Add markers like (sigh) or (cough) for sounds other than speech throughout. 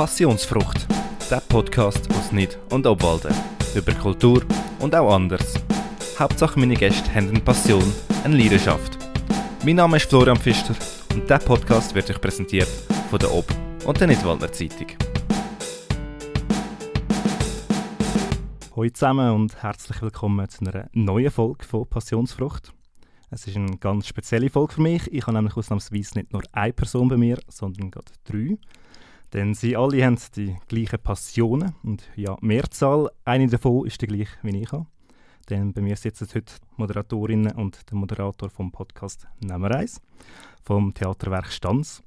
Passionsfrucht, der Podcast aus Nid und Obwalden. Über Kultur und auch anders. Hauptsache meine Gäste haben eine Passion, eine Leidenschaft. Mein Name ist Florian Pfister und dieser Podcast wird euch präsentiert von der Ob- und der Nidwaldner Zeitung. Hallo zusammen und herzlich willkommen zu einer neuen Folge von Passionsfrucht. Es ist eine ganz spezielle Folge für mich. Ich habe nämlich ausnahmsweise nicht nur eine Person bei mir, sondern gerade drei. Denn sie alle haben die gleichen Passionen und ja, Mehrzahl, eine davon ist die gleiche wie ich habe. Denn bei mir sitzen heute die Moderatorinnen und der Moderator vom Podcast Nummer 1 vom Theaterwerk Stanz.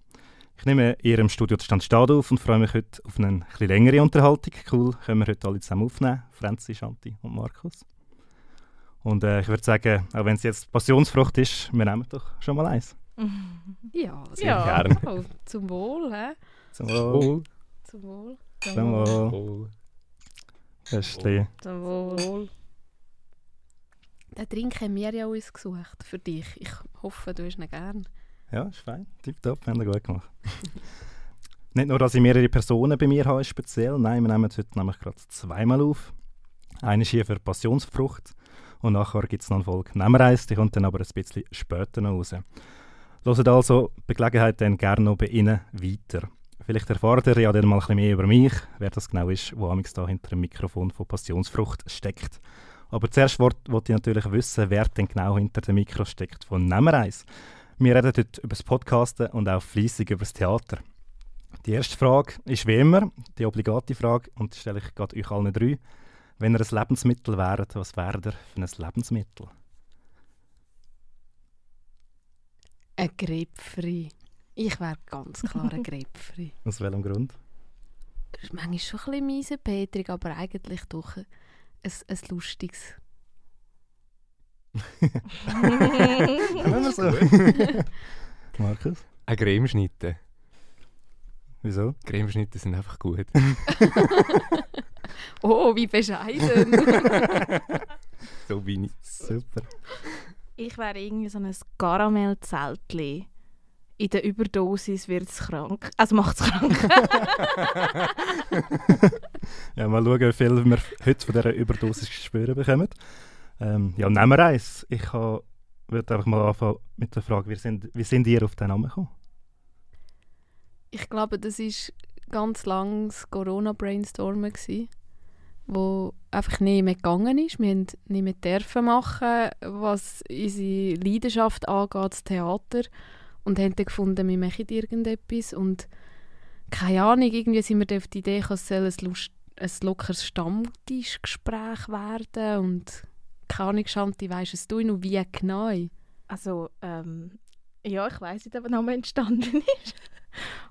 Ich nehme hier im Studio Stand Stad auf und freue mich heute auf eine etwas längere Unterhaltung. Cool, können wir heute alle zusammen aufnehmen. Franzi, Shanti und Markus. Und äh, ich würde sagen, auch wenn es jetzt Passionsfrucht ist, wir nehmen doch schon mal eins. (laughs) Ja, Sehr ja. gern. Oh, zum Wohl, hä? Zum Wohl. Zum Wohl. Zum Wohl. Zum Wohl. Den Drink haben wir ja uns gesucht für dich. Ich hoffe, du hast ihn gern. Ja, ist fein. Tipptopp, haben wir gut gemacht. (laughs) Nicht nur, dass ich mehrere Personen bei mir habe, speziell. Nein, wir nehmen es heute nämlich gerade zweimal auf. Eine ist hier für Passionsfrucht und nachher gibt es noch eine Folge Nehmereis, die kommt dann aber ein bisschen später noch raus. Hört also bei Gelegenheit dann gerne noch bei Ihnen weiter. Vielleicht erfahrt ihr ja dann mal ein bisschen mehr über mich, wer das genau ist, wo amigs da hinter dem Mikrofon von Passionsfrucht steckt. Aber zuerst wollte ich natürlich wissen, wer denn genau hinter dem Mikro steckt von Nehmereis. Wir reden heute über das Podcasten und auch fließig über das Theater. Die erste Frage ist wie immer die obligate Frage und die stelle ich gerade euch allen drei. Wenn ihr ein Lebensmittel wäret, was wäre ihr für ein Lebensmittel? Ein Grapefrei. Ich wäre ganz klar ein (laughs) Grapefrei. Aus welchem Grund? Das ist manchmal schon ein bisschen miesepetrig, aber eigentlich doch ein, ein, ein lustiges. (laughs) Wenn wir so. (laughs) Markus? Eine Cremeschnitte. Wieso? Cremeschnitte sind einfach gut. Oh, wie bescheiden. so bin ich. Super. Ich wäre irgendwie so ein Karamellzeltli. In der Überdosis wird es krank. Also macht es krank. (laughs) Ja, mal schauen, wie viel wir heute von dieser Überdosis zu spüren bekommen. Ähm, ja, nehmen wir eins. Ich ha- würde einfach mal anfangen mit der Frage, wie sind, wie sind ihr auf den Namen gekommen? ich glaube, das ist ganz lang das Corona-Brainstormen gsi, wo einfach nicht mehr gegangen ist. Wir haben nicht mehr dürfen machen, was unsere Leidenschaft angeht, das Theater. Und haben dann gefunden, wir machen irgendetwas. Und keine Ahnung, irgendwie sind wir auf die Idee gekommen, es soll ein, lockeres Stammtischgespräch werden. Und keine Ahnung, Shanti, weisst es du noch, wie genau? Also, ähm, ja, ich weiß nicht, ob ein Name entstanden (laughs) ist.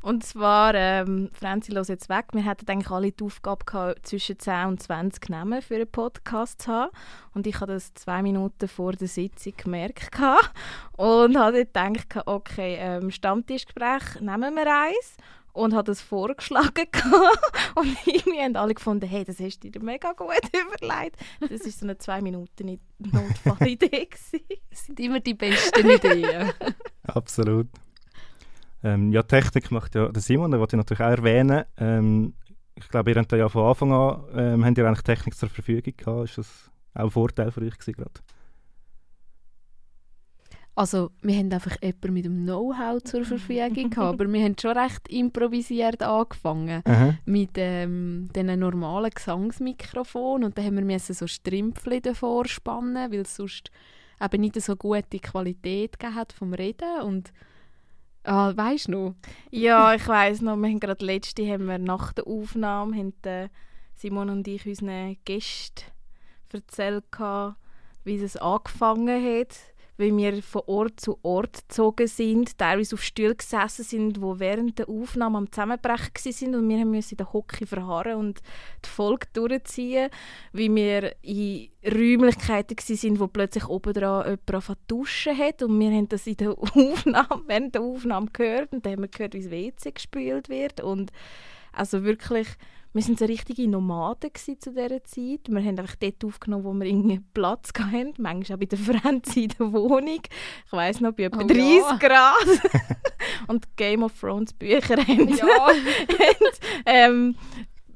Und zwar, ähm, Franzi los jetzt weg. Wir hatten eigentlich alle die Aufgabe gehabt, zwischen 10 und 20 Namen für einen Podcast zu haben. Und ich habe das zwei Minuten vor der Sitzung gemerkt gehabt und habe dann gedacht, okay, ähm, Stammtischgespräch, nehmen wir eins. Und habe das vorgeschlagen (laughs) und irgendwie haben alle gefunden, hey, das hast du dir mega gut (laughs) überlegt. Das war so eine zwei Minuten Notfallidee. (laughs) gewesen. Das sind immer die besten Ideen. Absolut. Ähm, ja, Technik macht ja der Simon, den wollte ich natürlich auch erwähnen. Ähm, ich glaube, ihr habt ja von Anfang an ähm, habt ihr eigentlich Technik zur Verfügung gehabt. Ist das auch ein Vorteil für euch gerade? Also, wir haben einfach jemanden mit dem Know-how zur Verfügung gehabt, aber wir haben schon recht improvisiert angefangen Aha. mit ähm, diesen normalen Gesangsmikrofon und dann haben wir müssen so Strimpfli davor spannen, weil es sonst eben nicht so gute Qualität hat vom Reden und ah, weißt du noch? Ja, ich weiss noch, wir haben gerade letzte haben wir nach der Aufnahme haben der Simon und ich unseren Gästen erzählt, wie es angefangen hat, wie wir von Ort zu Ort gezogen sind, teilweise auf Stühlen gesessen sind, wo während der Aufnahme am Zusammenbrechen sind und wir müssen in der Hocke verharren und die Folge durchziehen, wie wir in Räumlichkeiten sind, wo plötzlich oben dran jemand zu duschen hat und wir haben das in der (laughs) Aufnahme, während der Aufnahme gehört und dann haben wir gehört, wie das WC gespült wird und also wirklich, wir sind so richtige Nomaden zu dieser Zeit. Wir haben einfach dort aufgenommen, wo wir irgendwie Platz hatten. Manchmal auch bei der (laughs) Franzi in der Wohnung. Ich weiss noch, bei etwa Oh 30 ja. Grad. (laughs) und Game of Thrones Bücher haben, Ja, (laughs) haben, ähm,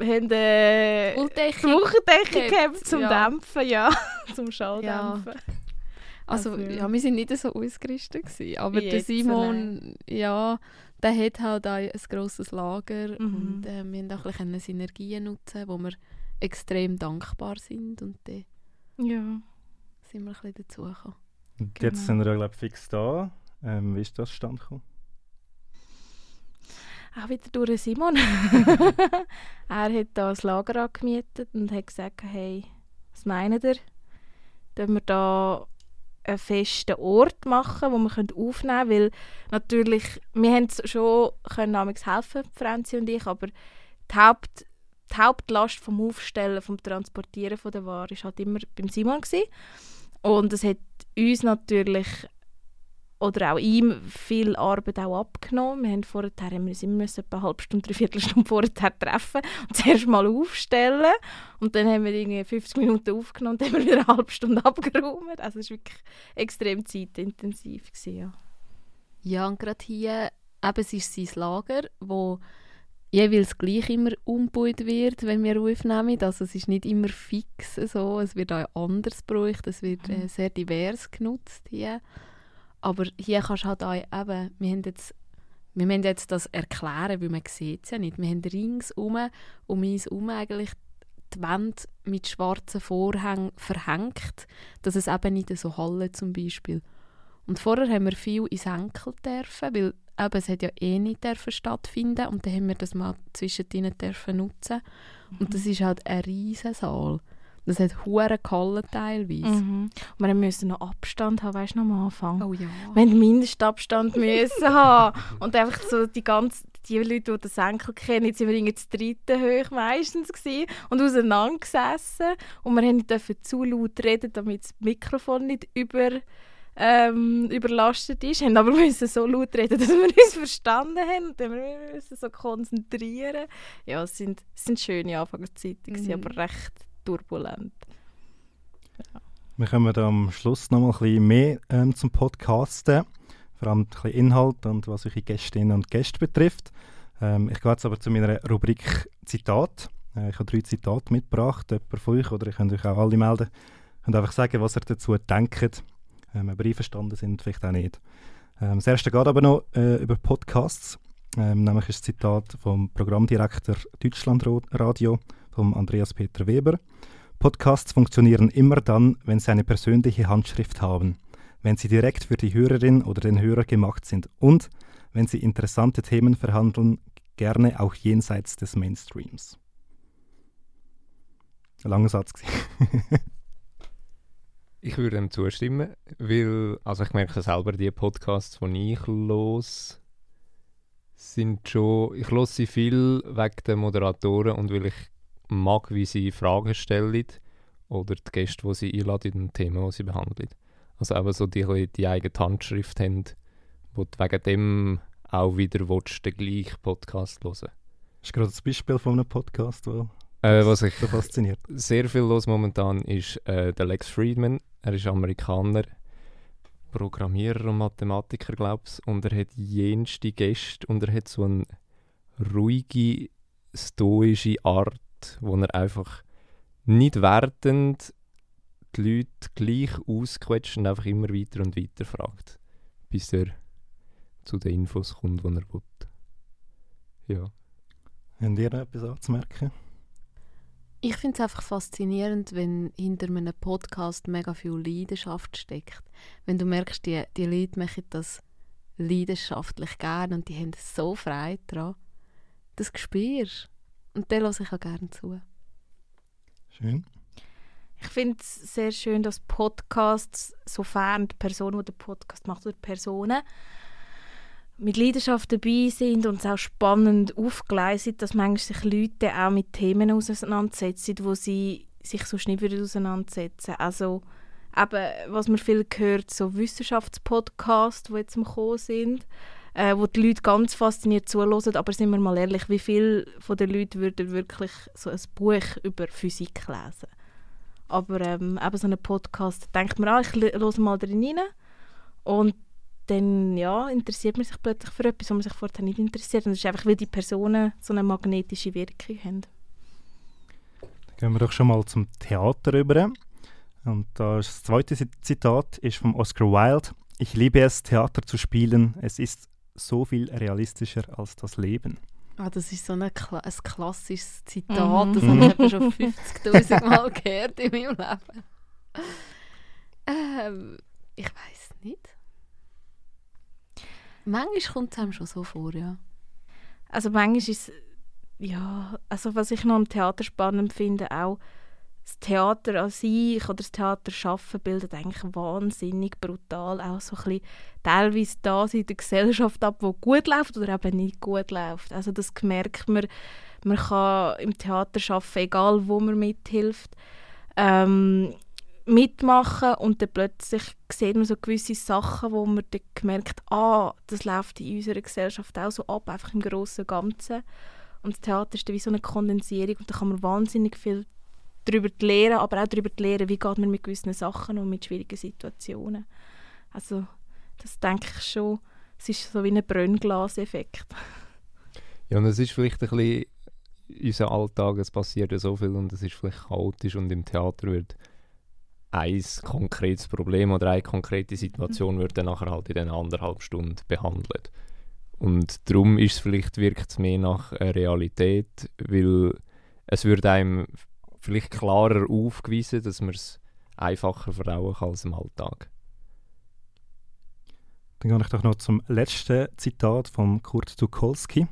haben äh. Wochendecke gehabt, zum ja. Dämpfen, ja. zum Schalldämpfen. Also, Also, ja, wir sind nicht so ausgerüstet gewesen. Aber der Simon, ja, der hat halt auch ein grosses Lager Mhm. und äh, wir haben auch ein bisschen Synergien nutzen, wo wir extrem dankbar sind und dann Ja. sind wir ein bisschen dazugekommen. Und Genau. Jetzt sind wir ja glaub, fix da. Ähm, wie ist das stand gekommen? Auch wieder durch Simon. (laughs) er hat da ein Lager angemietet und hat gesagt, hey, was meint ihr? Können wir da einen festen Ort machen, wo wir aufnehmen können? Weil natürlich, wir haben schon können amigs helfen, Franzi und ich, aber die, Haupt, die Hauptlast vom Aufstellen, vom Transportieren von der Ware, war halt immer beim Simon. Gewesen. Und es hat uns natürlich oder auch ihm viel Arbeit auch abgenommen. Wir haben vorher haben wir uns immer etwa eine halbe Stunde, dreiviertel Stunde vorher (laughs) treffen und zuerst mal aufstellen und dann haben wir irgendwie 50 Minuten aufgenommen und dann haben wir wieder eine halbe Stunde abgeräumt. Also es war wirklich extrem zeitintensiv. Gewesen, ja. Ja, und gerade hier, eben, es ist sein Lager, wo jeweils gleich immer umgebaut wird, wenn wir aufnehmen. Also es ist nicht immer fix so, es wird auch anders gebraucht, es wird äh, sehr divers genutzt hier. Aber hier kannst du halt auch eben, wir haben jetzt, wir müssen jetzt das erklären, weil man sieht es ja nicht. Wir haben ringsum, um uns herum eigentlich die Wände mit schwarzen Vorhängen verhängt, dass es eben nicht so hallen zum Beispiel. Und vorher haben wir viel ins Henkel dürfen, weil eben, es hat ja eh nicht dürfen stattfinden und dann haben wir das mal zwischendrin dürfen nutzen. Und das ist halt ein riesen Saal. Das hat hure gehallen teilweise. Mhm. Und wir mussten noch Abstand haben, weißt du, am Anfang. Oh ja. Wir mussten Mindestabstand (laughs) müssen haben. Und einfach so die ganze, die Leute, die den Senkel kennen, jetzt sind wir das dritte hoch meistens gewesen und auseinander gesessen. Und wir haben nicht zu laut reden, damit das Mikrofon nicht über, ähm, überlastet ist. Wir aber (laughs) müssen so laut reden, dass wir uns verstanden haben. Und dann wir müssen so konzentrieren. Ja, es sind, es sind schöne Anfangszeiten, Mhm. aber recht turbulent. Wir kommen am Schluss noch mal ein bisschen mehr ähm, zum Podcasten. Vor allem ein bisschen Inhalt und was eure Gästinnen und Gäste betrifft. Ähm, ich gehe jetzt aber zu meiner Rubrik Zitat. Äh, ich habe drei Zitate mitgebracht, jemand von euch, oder ihr könnt euch auch alle melden. Könnt einfach sagen, was ihr dazu denkt. Ähm, ob ihr einverstanden sind, vielleicht auch nicht. Ähm, das erste geht aber noch äh, über Podcasts. Ähm, nämlich ist das Zitat vom Programmdirektor Deutschlandradio, vom Andreas Peter Weber. Podcasts funktionieren immer dann, wenn sie eine persönliche Handschrift haben, wenn sie direkt für die Hörerin oder den Hörer gemacht sind und wenn sie interessante Themen verhandeln, gerne auch jenseits des Mainstreams. Langer Satz. (laughs) Ich würde dem zustimmen, weil, also ich merke selber, die Podcasts, die ich los sind schon, ich höre sie viel wegen den Moderatoren und weil ich mag, wie sie Fragen stellen oder die Gäste, die sie einladen und Themen, die sie behandeln. Also eben so die, die eigene Handschrift haben, wo du wegen dem auch wieder willst, den gleichen Podcast hören Das ist gerade das Beispiel von einem Podcast, der äh, Was ich so fasziniert. sehr viel los momentan ist äh, der Lex Friedman. Er ist Amerikaner, Programmierer und Mathematiker, glaube ich. Und er hat jenste Gäste und er hat so eine ruhige, stoische Art, wo er einfach nicht wertend die Leute gleich ausquetscht und einfach immer weiter und weiter fragt, bis er zu den Infos kommt, die er will. Ja. Habt ihr noch etwas anzumerken? Ich finde es einfach faszinierend, wenn hinter einem Podcast mega viel Leidenschaft steckt. Wenn du merkst, die, die Leute machen das leidenschaftlich gerne und die haben so Freude daran. Das spürst du. Und dann höre ich auch gerne zu. Schön. Ich finde es sehr schön, dass Podcasts, sofern die Person, die den Podcast macht, oder Personen mit Leidenschaft dabei sind und es auch spannend aufgleisen, dass manchmal sich Leute auch mit Themen auseinandersetzen, wo sie sich sonst nicht würden auseinandersetzen Also eben, was man viel hört, so Wissenschaftspodcasts, die jetzt am Kommen sind, äh, wo die Leute ganz fasziniert zuhören, aber sind wir mal ehrlich, wie viele von den Leuten würden wirklich so ein Buch über Physik lesen? Aber ähm, eben so einen Podcast, denkt man, ah, ich höre mal drin rein und dann ja, interessiert man sich plötzlich für etwas, was man sich vorher nicht interessiert. Und das ist einfach, weil die Personen so eine magnetische Wirkung haben. Dann gehen wir doch schon mal zum Theater über. Und das zweite Zitat ist von Oscar Wilde. Ich liebe es, Theater zu spielen. Es ist so viel realistischer als das Leben. Ah, das ist so ein, Kla ein klassisches Zitat. Mhm. Das habe ich schon (laughs) 50.000 Mal gehört in meinem Leben. Ähm, ich weiß nicht. Manchmal kommt es einem schon so vor, ja. Also manchmal ist es, ja, also was ich noch am Theater spannend finde, auch das Theater an sich oder das Theater schaffen bildet eigentlich wahnsinnig brutal auch so ein bisschen teilweise das in der Gesellschaft ab, wo gut läuft oder eben nicht gut läuft. Also das merkt man, man kann im Theater schaffen, egal wo man mithilft. Ähm, mitmachen und dann plötzlich sieht man so gewisse Sachen, wo man dann gemerkt ah, das läuft in unserer Gesellschaft auch so ab, einfach im grossen und Ganzen. Und das Theater ist dann wie so eine Kondensierung und da kann man wahnsinnig viel darüber lernen, aber auch darüber lernen, wie geht man mit gewissen Sachen und mit schwierigen Situationen. Also das denke ich schon, es ist so wie ein Brennglaseffekt. (laughs) Ja, und es ist vielleicht ein bisschen unser Alltag, es passiert ja so viel und es ist vielleicht chaotisch und im Theater wird ein konkretes Problem oder eine konkrete Situation wird dann nachher halt in den anderthalb Stunden behandelt. Und darum ist es vielleicht, wirkt es mehr nach Realität, weil es wird einem vielleicht klarer aufgewiesen, dass man es einfacher verdauen kann als im Alltag. Dann gehe ich doch noch zum letzten Zitat von Kurt Tukolsky.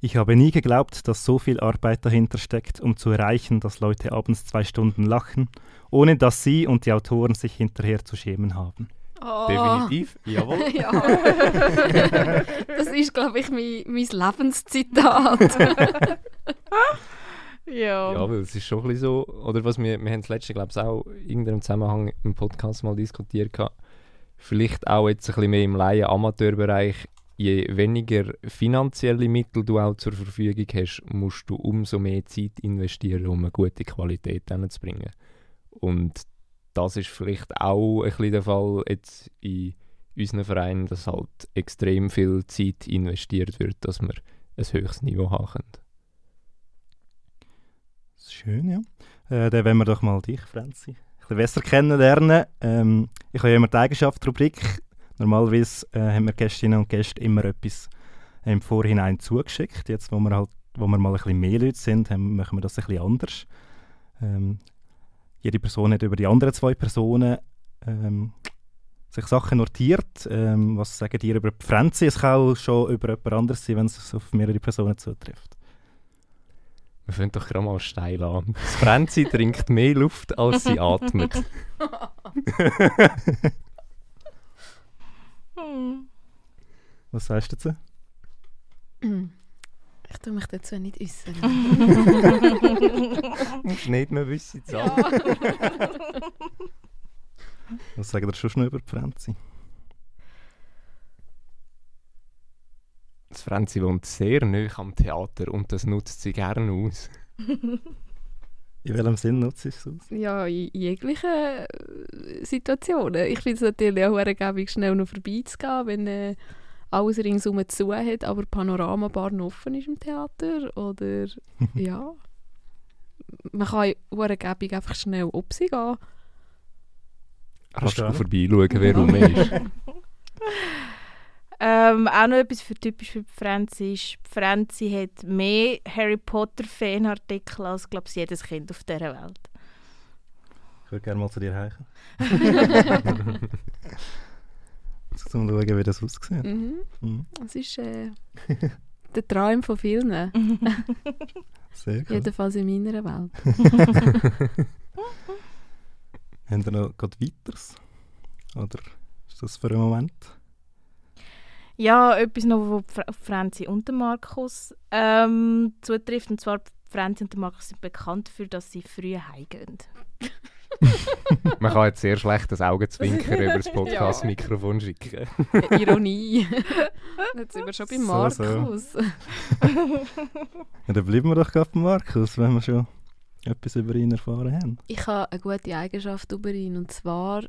Ich habe nie geglaubt, dass so viel Arbeit dahinter steckt, um zu erreichen, dass Leute abends zwei Stunden lachen, ohne dass sie und die Autoren sich hinterher zu schämen haben. Oh. Definitiv, jawohl. (laughs) ja. das ist, glaube ich, mein, mein Lebenszitat. (laughs) ja. Ja, weil es ist schon ein bisschen so, oder was wir, wir haben das letzte, glaube ich, auch in irgendeinem Zusammenhang im Podcast mal diskutiert gehabt, vielleicht auch jetzt ein bisschen mehr im Laien-Amateurbereich je weniger finanzielle Mittel du auch zur Verfügung hast, musst du umso mehr Zeit investieren, um eine gute Qualität zu bringen. Und das ist vielleicht auch ein bisschen der Fall jetzt in unseren Vereinen, dass halt extrem viel Zeit investiert wird, dass wir ein höchstes Niveau haben können. Schön, ja. Äh, dann wollen wir doch mal dich, Franzi, ein besser kennenlernen. Ähm, ich habe ja immer die Eigenschaft-Rubrik Normalerweise äh, haben wir Gästinnen und Gäste immer etwas im Vorhinein zugeschickt. Jetzt, wo wir, halt, wo wir mal ein bisschen mehr Leute sind, haben, machen wir das ein bisschen anders. Ähm, jede Person hat über die anderen zwei Personen ähm, sich Sachen notiert. Ähm, was sagen die über die Franzi? Es kann auch schon über jemand anderes sein, wenn es auf mehrere Personen zutrifft. Wir fangen doch gerade mal steil an. Das Franzi trinkt mehr Luft, als sie atmet. (laughs) Was sagst du dazu? Ich tue mich dazu nicht äußern. (laughs) nicht mehr wissen zu ja. Was sagt ihr schon noch über die Franzi? Das Franzi wohnt sehr nah am Theater und das nutzt sie gerne aus. (laughs) In welchem Sinn nutzt es aus? Ja, in jeglichen äh, Situationen. Ich finde es natürlich auch ergebig, schnell noch vorbeizugehen, wenn äh, alles ringsum zu hat, aber Panoramabar offen ist im Theater. Oder (laughs) ja. Man kann ergebig einfach schnell ob sie gehen. Kannst du vorbeischauen, wer rum ist? (laughs) Ähm, auch noch etwas für typisch für Franzi ist, Franzi hat mehr Harry Potter Fanartikel als glaube ich jedes Kind auf dieser Welt. Ich würde gerne mal zu dir heichen. (laughs) Zum schauen, wie das aussieht. Mhm. Mhm. Das ist äh, der Traum von vielen. Sehr cool. Jedenfalls in meiner Welt. (laughs) Haben wir noch gerade weiteres? Oder ist das für einen Moment? Ja, etwas noch, wo Franzi und Markus ähm, zutrifft. Und zwar, Franzi und Markus sind bekannt dafür, dass sie früh heimgehen. (laughs) Man kann jetzt sehr schlecht das Augenzwinkern über das (laughs) Podcast-Mikrofon schicken. Ironie. (laughs) Jetzt sind wir schon bei Markus. So, so. ja, dann bleiben wir doch gerade bei Markus, wenn wir schon etwas über ihn erfahren haben. Ich habe eine gute Eigenschaft über ihn und zwar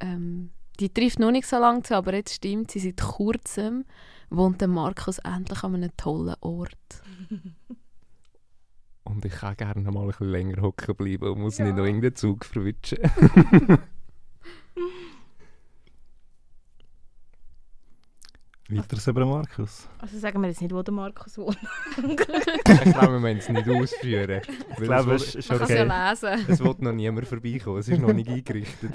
ähm, die trifft noch nicht so lange zu, aber jetzt stimmt sie, seit kurzem wohnt der Markus endlich an einem tollen Ort. (laughs) Und ich kann gerne mal ein bisschen länger hocken bleiben und muss nicht noch irgendeinen Zug verwischen. (laughs) Weiteres über den Markus. Also sagen wir jetzt nicht, wo der Markus wohnt. (laughs) ich glaube, wir müssen es nicht ausführen. Ich glaube, es ist Man kann es okay. ja lesen. Es wird noch niemand vorbeikommen, es ist noch nicht eingerichtet.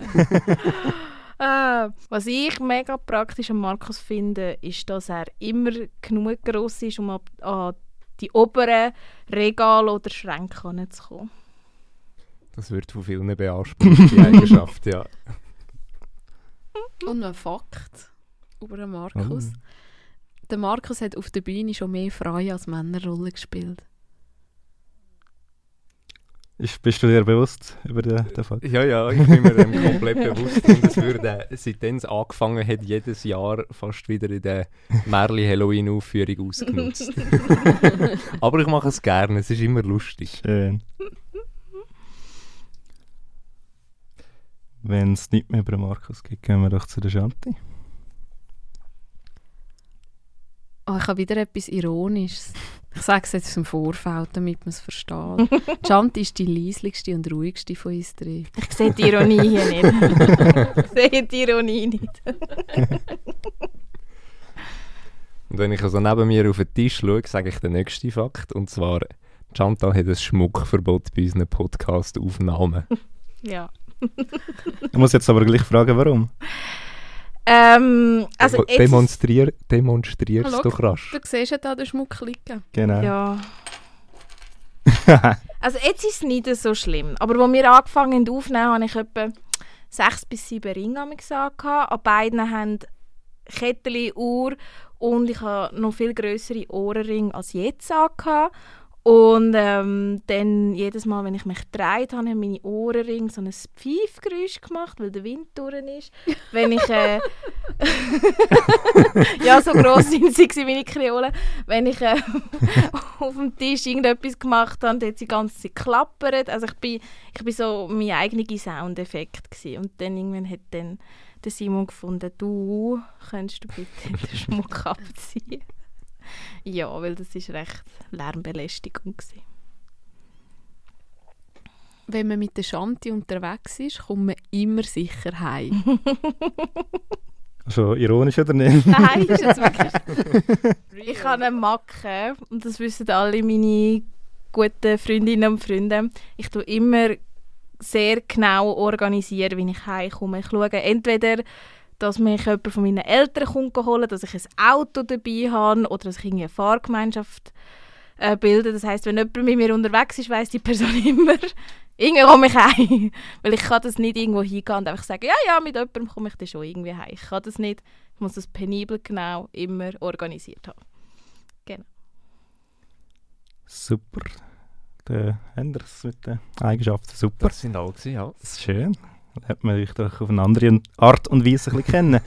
Äh, was ich mega praktisch an Markus finde, ist, dass er immer genug gross ist, um an die oberen Regale oder Schränke heranzukommen. Das wird von vielen beansprucht, die Eigenschaft, ja. (laughs) Und ein Fakt über den Markus. Oh. Der Markus hat auf der Bühne schon mehr Frauen als Männerrollen gespielt. Ist, bist du dir bewusst über den, den Fakt? Ja, ja, ich bin mir dem komplett bewusst. Und es wird, äh, seitdem es angefangen hat, jedes Jahr fast wieder in der Merli-Halloween-Aufführung ausgenutzt. (laughs) Aber ich mache es gerne, es ist immer lustig. Schön. Wenn es nicht mehr über Markus geht, gehen wir doch zu der Shanti. Oh, ich habe wieder etwas Ironisches. Ich sage es jetzt im Vorfeld, damit man es versteht. Chanti ist die leislichste und ruhigste von uns drei. Ich sehe die Ironie hier nicht. ich sehe die Ironie nicht. Und wenn ich also neben mir auf den Tisch schaue, sage ich den nächsten Fakt. Und zwar, Chantal hat ein Schmuckverbot bei unseren Podcast-Aufnahmen. Ja. Ich muss jetzt aber gleich fragen, warum. Ähm, also jetzt, Demonstrier, demonstrier es Hallo? doch rasch. Du siehst ja da den Schmuck liegen. Genau. ja. (laughs) Also jetzt ist es nicht so schlimm. Aber als wir angefangen haben aufzunehmen, habe ich etwa sechs bis sieben Ringe gesagt. An beiden haben Kettchen, Uhr und ich habe noch viel größere Ohrenringe als jetzt angehabt. Und ähm, dann jedes Mal, wenn ich mich gedreht habe, haben meine Ohrenringe so ein Pfeifgeräusch gemacht, weil der Wind durch ist. Wenn ich... Äh, (laughs) ja, so gross sind sie meine Kreolen. Wenn ich äh, (laughs) auf dem Tisch irgendetwas gemacht habe, dann hat sie die ganze Zeit geklappert. Also ich bin, ich bin so mein eigener Soundeffekt gewesen. Und dann irgendwann hat dann der Simon gefunden, du könntest du bitte den Schmuck abziehen. (laughs) Ja, weil das ist recht Lärmbelästigung gewesen. Wenn man mit der Shanti unterwegs ist, kommt man immer sicher heim. (laughs) Schon ironisch oder nicht? (laughs) Nein, ist jetzt wirklich Ich habe eine Macke und das wissen alle meine guten Freundinnen und Freunde. Ich tue immer sehr genau organisieren, wie ich heimkomme. Ich schaue entweder, dass mich jemand von meinen Eltern kommt holen, dass ich ein Auto dabei habe oder dass ich eine Fahrgemeinschaft äh, bilde. Das heißt, wenn jemand mit mir unterwegs ist, weiß die Person (laughs) immer, irgendwie komme ich heim. Weil ich kann das nicht irgendwo hingehen und einfach sagen, ja, ja, mit jemandem komme ich dann schon irgendwie heim. Ich kann das nicht. Ich muss das penibel genau immer organisiert haben. Super. Der Anders mit den Eigenschaften. Super. Das sind alle, ja. Das ist schön. Lernt man dich doch auf eine andere Art und Weise ein bisschen kennen.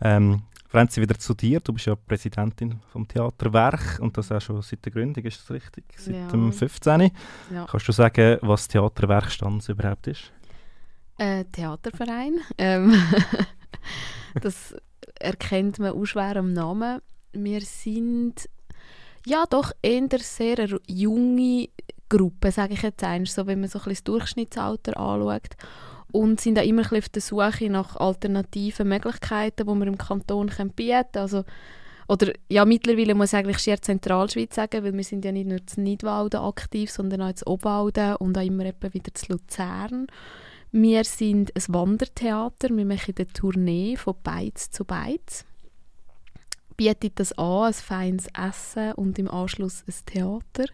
Ähm, Franzi, wieder zu dir. Du bist ja Präsidentin vom Theaterwerk und das auch schon seit der Gründung, ist das richtig? Seit Ja. dem 15. Ja. Kannst du sagen, was Theaterwerk Stanz überhaupt ist? Äh, Theaterverein. Ähm, (laughs) das erkennt man auch schwer am Namen. Wir sind ja doch eher sehr junge Gruppe, sage ich jetzt einmal, so wenn man so ein bisschen das Durchschnittsalter anschaut. Und sind auch immer ein bisschen auf der Suche nach alternativen Möglichkeiten, die wir im Kanton bieten können. Also, oder ja, mittlerweile muss ich eigentlich Schier Zentralschweiz sagen, weil wir sind ja nicht nur in Nidwalden aktiv, sondern auch in Obwalden und auch immer etwa wieder zu Luzern. Wir sind ein Wandertheater. Wir machen eine Tournee von Beiz zu Beiz. Bietet das an, ein feines Essen und im Anschluss ein Theater.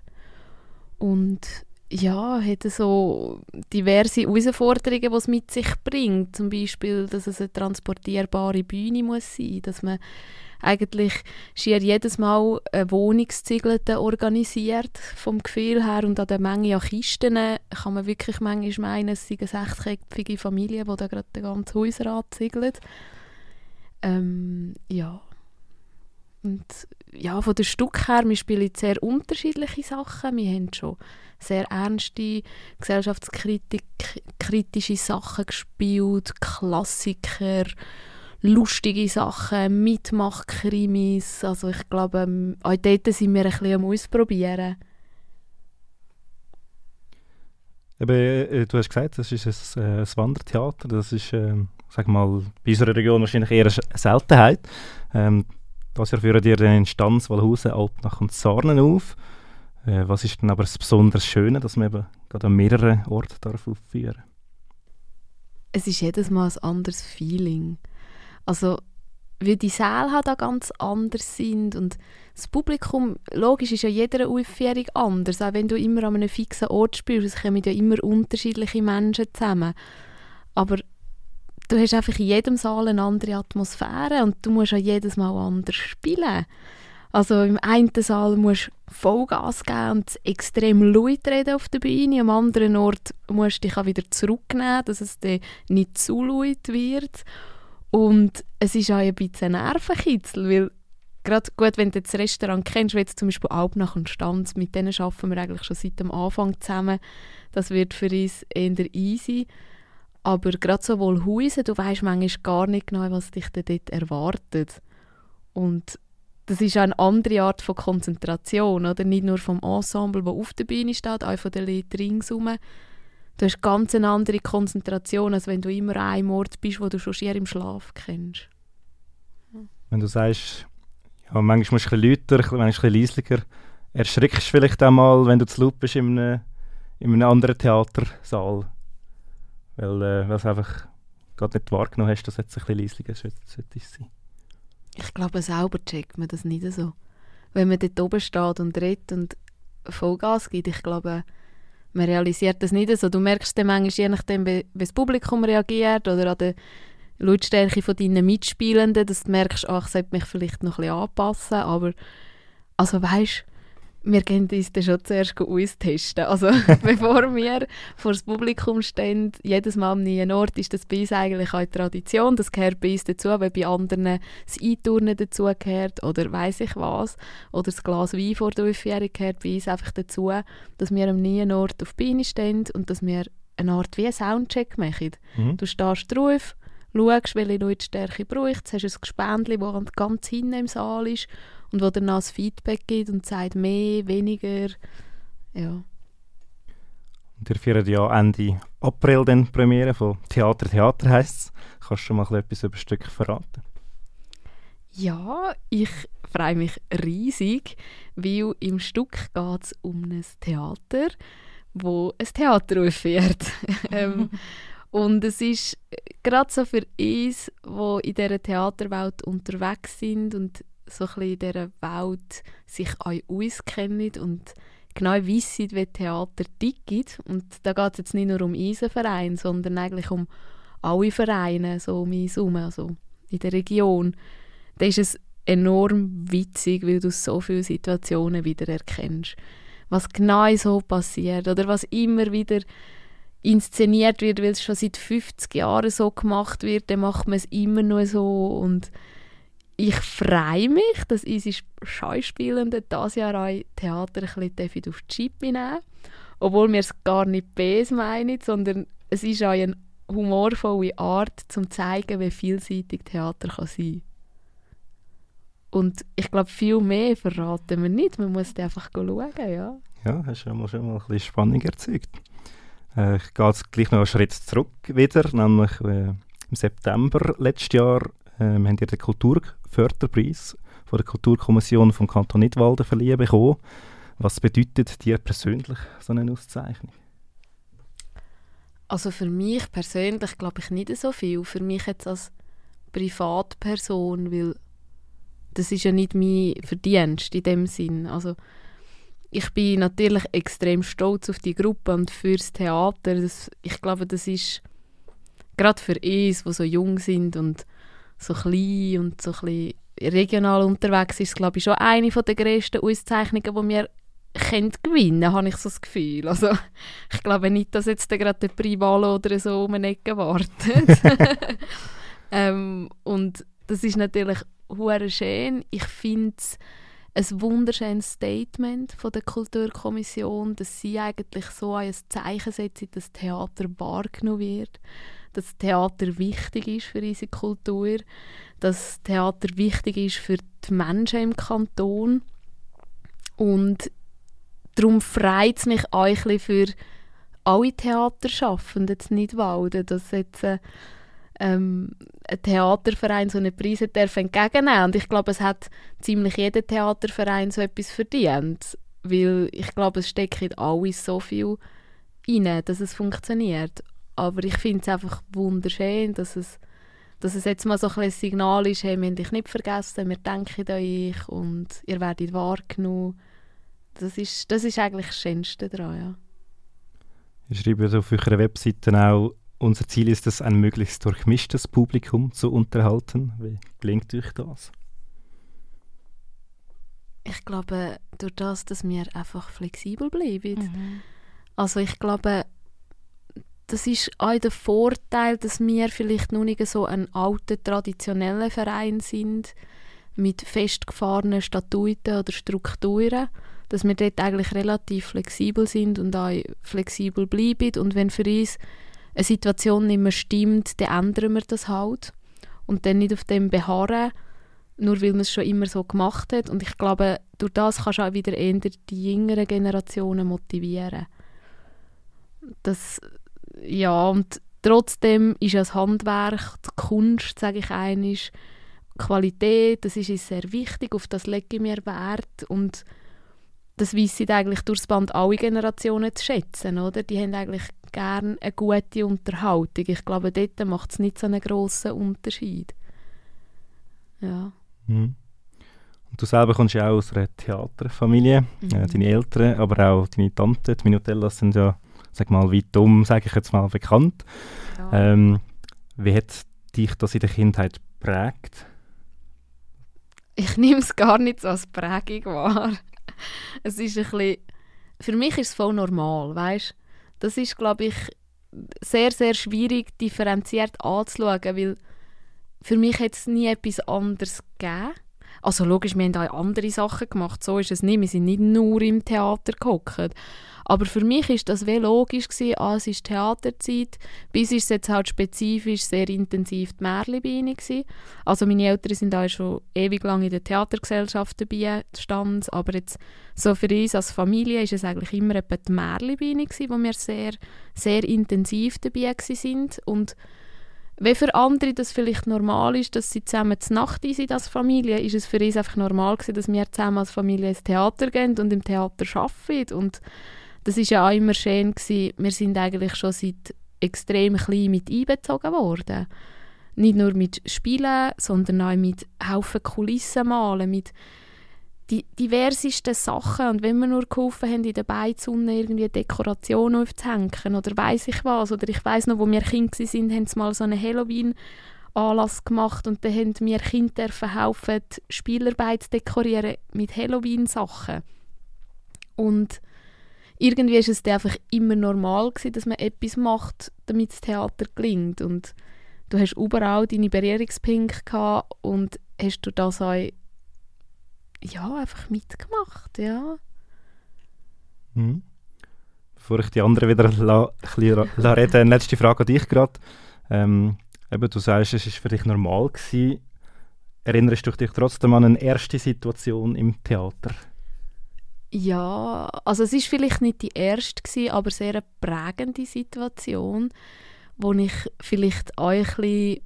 Und ja, hat so diverse Herausforderungen, die es mit sich bringt. Zum Beispiel, dass es eine transportierbare Bühne muss sein dass man eigentlich schier jedes Mal eine Wohnungsziegel organisiert, vom Gefühl her. Und an der Menge an Kisten kann man wirklich manchmal meinen, es sei eine sechsköpfige Familie, die da gerade den ganzen Hausrat ziegelt. Ähm, ja. Und ja, von der Stück her, wir spielen sehr unterschiedliche Sachen. Wir haben schon sehr ernste, gesellschaftskritische Sachen gespielt, Klassiker, lustige Sachen, Mitmachkrimis. Also ich glaube, ähm, auch dort sind wir ein bisschen am Ausprobieren. Eben, äh, du hast gesagt, das ist ein, äh, ein Wandertheater. Das ist, ähm, sag mal, bei unserer Region wahrscheinlich eher eine Seltenheit. Ähm, das Jahr führen ihr in Stanz, Walhausen, Altnach und Sarnen auf. Äh, was ist denn aber das besonders Schöne, dass man eben gerade an mehreren Orten darf aufführen darf? Es ist jedes Mal ein anderes Feeling. Also, weil die Säle halt auch ganz anders sind und das Publikum, logisch ist ja jeder Aufführung anders, auch wenn du immer an einem fixen Ort spielst, es kommen ja immer unterschiedliche Menschen zusammen. Aber du hast einfach in jedem Saal eine andere Atmosphäre und du musst auch jedes Mal anders spielen. Also im einen Saal musst du Vollgas geben und extrem laut reden auf der Bühne, am anderen Ort musst du dich auch wieder zurücknehmen, dass es dann nicht zu laut wird. Und es ist auch ein bisschen Nervenkitzel, weil gerade gut, wenn du das Restaurant kennst, wie jetzt zum Beispiel Albnach und Stanz, mit denen arbeiten wir eigentlich schon seit dem Anfang zusammen. Das wird für uns eher easy. Aber gerade so Wohlhuisen, du weißt manchmal gar nicht genau, was dich dort erwartet. Und das ist eine andere Art von Konzentration, oder? Nicht nur vom Ensemble, das auf der Bühne steht, auch von den Leuten ringsherum. Du hast ganz eine andere Konzentration, als wenn du immer an einem Ort bist, wo du schon schier im Schlaf kennst. Wenn du sagst, ja, manchmal musst du ein bisschen lauter, manchmal ein bisschen leislicher, erschrickst du vielleicht einmal, wenn du zu laut bist in einem, in einem anderen Theatersaal weil, äh, weil du einfach gerade nicht wahrgenommen hast, dass jetzt ein bisschen leislicher sollte sein. Ich glaube, selber checkt man das nicht so. Wenn man dort oben steht und redet und Vollgas gibt, ich glaube, man realisiert das nicht so. Du merkst dann manchmal, je nachdem, wie, das Publikum reagiert oder an der Lautstärke von deinen Mitspielenden, dass du merkst, ach, ich sollte mich vielleicht noch ein bisschen anpassen, aber also weißt wir gehen uns dann schon zuerst austesten. Also (laughs) bevor wir vor das Publikum stehen, jedes Mal am neuen Ort, ist das bei uns eigentlich auch Tradition. Das gehört bei uns dazu, weil bei anderen das Einturnen dazu gehört oder weiß ich was. Oder das Glas Wein vor der Aufführung gehört bei uns einfach dazu, dass wir am neuen Ort auf die Beine stehen und dass wir eine Art wie einen Soundcheck machen. Mhm. Du stehst drauf, schaust, welche Lautstärke braucht hast ein Gespendli, das ganz hinten im Saal ist und wo dann das Feedback gibt und sagt mehr, weniger. Ja. Und ihr feiert ja Ende April dann Premiere von Theater Theater heisst es. Kannst du schon mal etwas über das Stück verraten? Ja, ich freue mich riesig, weil im Stück geht es um ein Theater, wo ein Theater aufführt. (laughs) ähm, und es ist gerade so für uns, die in dieser Theaterwelt unterwegs sind und so ein in dieser Welt sich auch auskennen und genau wissen, wie Theater tickt. Und da geht es jetzt nicht nur um unseren Verein, sondern eigentlich um alle Vereine so um uns herum, also in der Region. Da ist es enorm witzig, weil du so viele Situationen wieder erkennst. Was genau so passiert oder was immer wieder inszeniert wird, weil es schon seit 50 Jahren so gemacht wird, dann macht man es immer nur so und ich freue mich, dass unsere Schauspielenden dieses Jahr auch Theater ein bisschen auf die Chip nehmen Obwohl wir es gar nicht böse meinen, sondern es ist auch eine humorvolle Art, um zu zeigen, wie vielseitig Theater kann sein kann. Und ich glaube, viel mehr verraten wir nicht. Man muss einfach schauen, ja. Ja, hast du schon mal ein bisschen Spannung erzeugt. Äh, ich gehe jetzt gleich noch einen Schritt zurück wieder, nämlich äh, im September letztes Jahr äh, wir haben ja den Kulturförderpreis von der Kulturkommission vom Kanton Nidwalden verliehen bekommen. Was bedeutet dir persönlich so eine Auszeichnung? Also für mich persönlich glaube ich nicht so viel. Für mich jetzt als Privatperson, weil das ist ja nicht mein Verdienst in dem Sinn. Also ich bin natürlich extrem stolz auf die Gruppe und fürs Theater. Das, ich glaube, das ist gerade für uns, die so jung sind und so klein und so ein regional unterwegs ist, glaube ich, schon eine der grössten Auszeichnungen, die wir können gewinnen, habe ich so das Gefühl. Also, ich glaube nicht, dass jetzt gerade der Privalo oder so um eine Ecke wartet. (laughs) (laughs) ähm, und das ist natürlich hure schön. Ich finde es ein wunderschönes Statement von der Kulturkommission, dass sie eigentlich so ein Zeichen setzen, dass Theater wahrgenommen wird, dass Theater wichtig ist für unsere Kultur, dass Theater wichtig ist für die Menschen im Kanton und darum freut es mich auch ein für alle Theaterschaffenden in Nidwalden, dass jetzt äh, ähm, ein Theaterverein so einen Preis darf entgegennehmen und ich glaube, es hat ziemlich jeder Theaterverein so etwas verdient, weil ich glaube, es steckt in alles so viel rein, dass es funktioniert. Aber ich finde es einfach wunderschön, dass es, dass es jetzt mal so ein Signal ist, hey, wir haben dich nicht vergessen, wir denken an euch und ihr werdet wahrgenommen. Das ist, das ist eigentlich das Schönste daran, ja. Ihr schreibt auf eurer Webseite auch, unser Ziel ist es, ein möglichst durchmischtes Publikum zu unterhalten. Wie gelingt euch das? Ich glaube, durch das, dass wir einfach flexibel bleiben. Mhm. Also ich glaube, das ist auch der Vorteil, dass wir vielleicht noch nicht so ein alter, traditioneller Verein sind, mit festgefahrenen Statuten oder Strukturen, dass wir dort eigentlich relativ flexibel sind und auch flexibel bleiben. Und wenn für uns eine Situation nicht mehr stimmt, dann ändern wir das halt. Und dann nicht auf dem beharren, nur weil man es schon immer so gemacht hat. Und ich glaube, durch das kannst du auch wieder eher die jüngeren Generationen motivieren. Das, ja, und trotzdem ist ja das Handwerk, die Kunst, sage ich einisch, Qualität, das ist uns sehr wichtig, auf das lege ich mir Wert und das wissen eigentlich durchs Band alle Generationen zu schätzen, oder? Die haben eigentlich gerne eine gute Unterhaltung. Ich glaube, dort macht es nicht so einen grossen Unterschied. Ja. Mhm. Und du selber kommst ja auch aus einer Theaterfamilie. Mhm. Äh, deine Eltern, aber auch deine Tante, die Minutellas sind ja, sag mal, weit um, sage ich jetzt mal, bekannt. Ja. Ähm, wie hat dich das in der Kindheit geprägt? Ich nehme es gar nicht so als Prägung wahr. (laughs) es ist ein bisschen, für mich ist es voll normal, weißt? Das ist, glaube ich, sehr, sehr schwierig differenziert anzuschauen, weil für mich hat es nie etwas anderes gegeben. Also logisch, wir haben auch andere Sachen gemacht, so ist es nicht. Wir sind nicht nur im Theater gehockt. Aber für mich ist das wie logisch gewesen, ah, es ist Theaterzeit. Bis ist es jetzt halt spezifisch sehr intensiv die Märlibeine gewesen. Also meine Eltern sind auch schon ewig lang in der Theatergesellschaft dabei gestanden, aber jetzt so für uns als Familie ist es eigentlich immer etwa die Märlibeine gewesen, wo wir sehr, sehr intensiv dabei sind und wenn für andere das vielleicht normal ist, dass sie zusammen zur Nacht sind als Familie, ist es für uns einfach normal gewesen, dass wir zusammen als Familie ins Theater gehen und im Theater arbeiten. Und das ist ja auch immer schön gewesen. Wir sind eigentlich schon seit extrem klein mit einbezogen worden. Nicht nur mit Spielen, sondern auch mit Haufen Kulissen malen, mit die diversesten Sachen. Und wenn wir nur geholfen haben, in der Beizunne irgendwie Dekorationen aufzuhängen oder weiß ich was, oder ich weiß noch, wo wir Kinder waren, haben sie mal so einen Halloween-Anlass gemacht und dann haben wir Kinder helfen, Spielarbeit dekorieren mit Halloween-Sachen. Und irgendwie ist es einfach immer normal gewesen, dass man etwas macht, damit das Theater gelingt. Und du hast überall deine Berührungspunkte gehabt und hast du das auch ja, einfach mitgemacht, ja. Mhm. Bevor ich die anderen wieder la, la, la reden, eine letzte Frage an dich gerade. Ähm, eben, du sagst, es war für dich normal gewesen. Erinnerst du dich trotzdem an eine erste Situation im Theater? Ja, also es ist vielleicht nicht die erste gewesen, aber sehr eine prägende Situation, wo ich vielleicht auch ein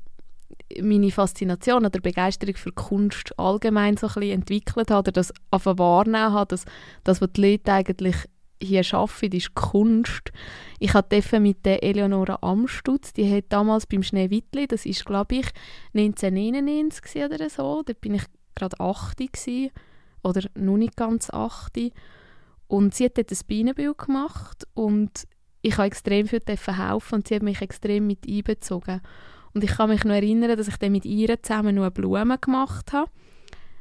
meine Faszination oder Begeisterung für Kunst allgemein so ein entwickelt habe oder das einfach wahrnehmen habe, dass das, was die Leute eigentlich hier arbeiten, ist Kunst. Ich hatte mit der Eleonora Amstutz, die hat damals beim Schneewittli, das ist glaube ich 1999 oder so, da bin ich gerade 80 gewesen, oder noch nicht ganz 80 und sie hat dort ein Bienenbild gemacht und ich habe extrem viel helfen und sie hat mich extrem mit einbezogen. Und ich kann mich noch erinnern, dass ich dann mit ihr zusammen noch Blumen gemacht habe.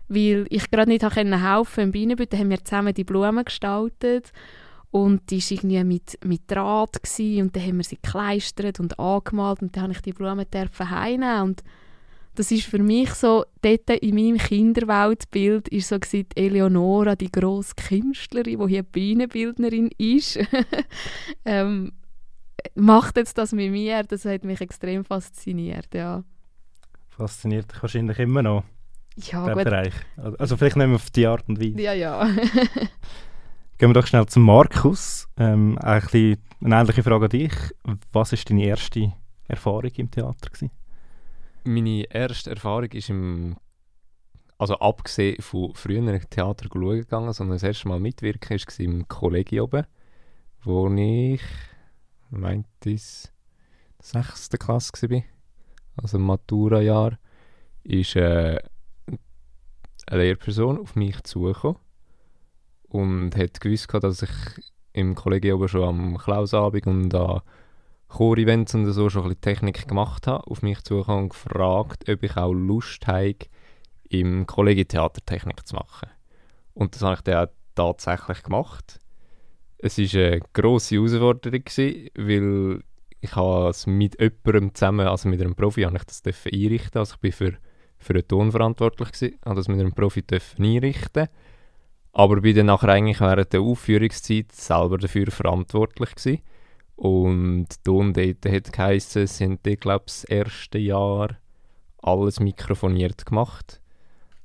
Weil ich gerade nicht helfen konnte im Bienenbeet, dann haben wir zusammen die Blumen gestaltet. Und die war irgendwie mit, mit Draht gewesen, und dann haben wir sie gekleistert und angemalt und dann habe ich die Blumen heimnehmen und das ist für mich so, dort in meinem Kinderweltbild ist so gewesen, Eleonora, die grosse Künstlerin, die hier Bienenbildnerin ist. (laughs) ähm, macht jetzt das mit mir, das hat mich extrem fasziniert, ja. Fasziniert dich wahrscheinlich immer noch, Ja, der gut. Bereich. Also also vielleicht nicht mehr auf die Art und Weise. Ja, ja. (laughs) Gehen wir doch schnell zum Markus. Ähm, ein bisschen eine ähnliche Frage an dich. Was war deine erste Erfahrung im Theater? Gewesen? Meine erste Erfahrung ist im. Also abgesehen von früher Theater schauen gegangen, sondern das erste Mal mitwirken war im Kollegium oben, wo ich, meinte ich, sechste Klasse war. Also Matura-Jahr ist äh, eine Lehrperson auf mich zugekommen und hat gewusst, dass ich im Kollegium oben schon am Klausabend und an Chor-Events und so schon ein bisschen Technik gemacht habe, auf mich zugekommen und gefragt, ob ich auch Lust habe, im Kollegium-Theater Technik zu machen. Und das habe ich dann auch tatsächlich gemacht. Es war eine grosse Herausforderung, weil ich es mit jemandem zusammen, also mit einem Profi, habe ich das einrichten. Also ich bin für, für den Ton verantwortlich habe das mit einem Profi einrichten. Aber bin dann nachher eigentlich während der Aufführungszeit selber dafür verantwortlich gewesen. Und Ton dort hat geheissen, sie haben glaube ich, das erste Jahr alles mikrofoniert gemacht.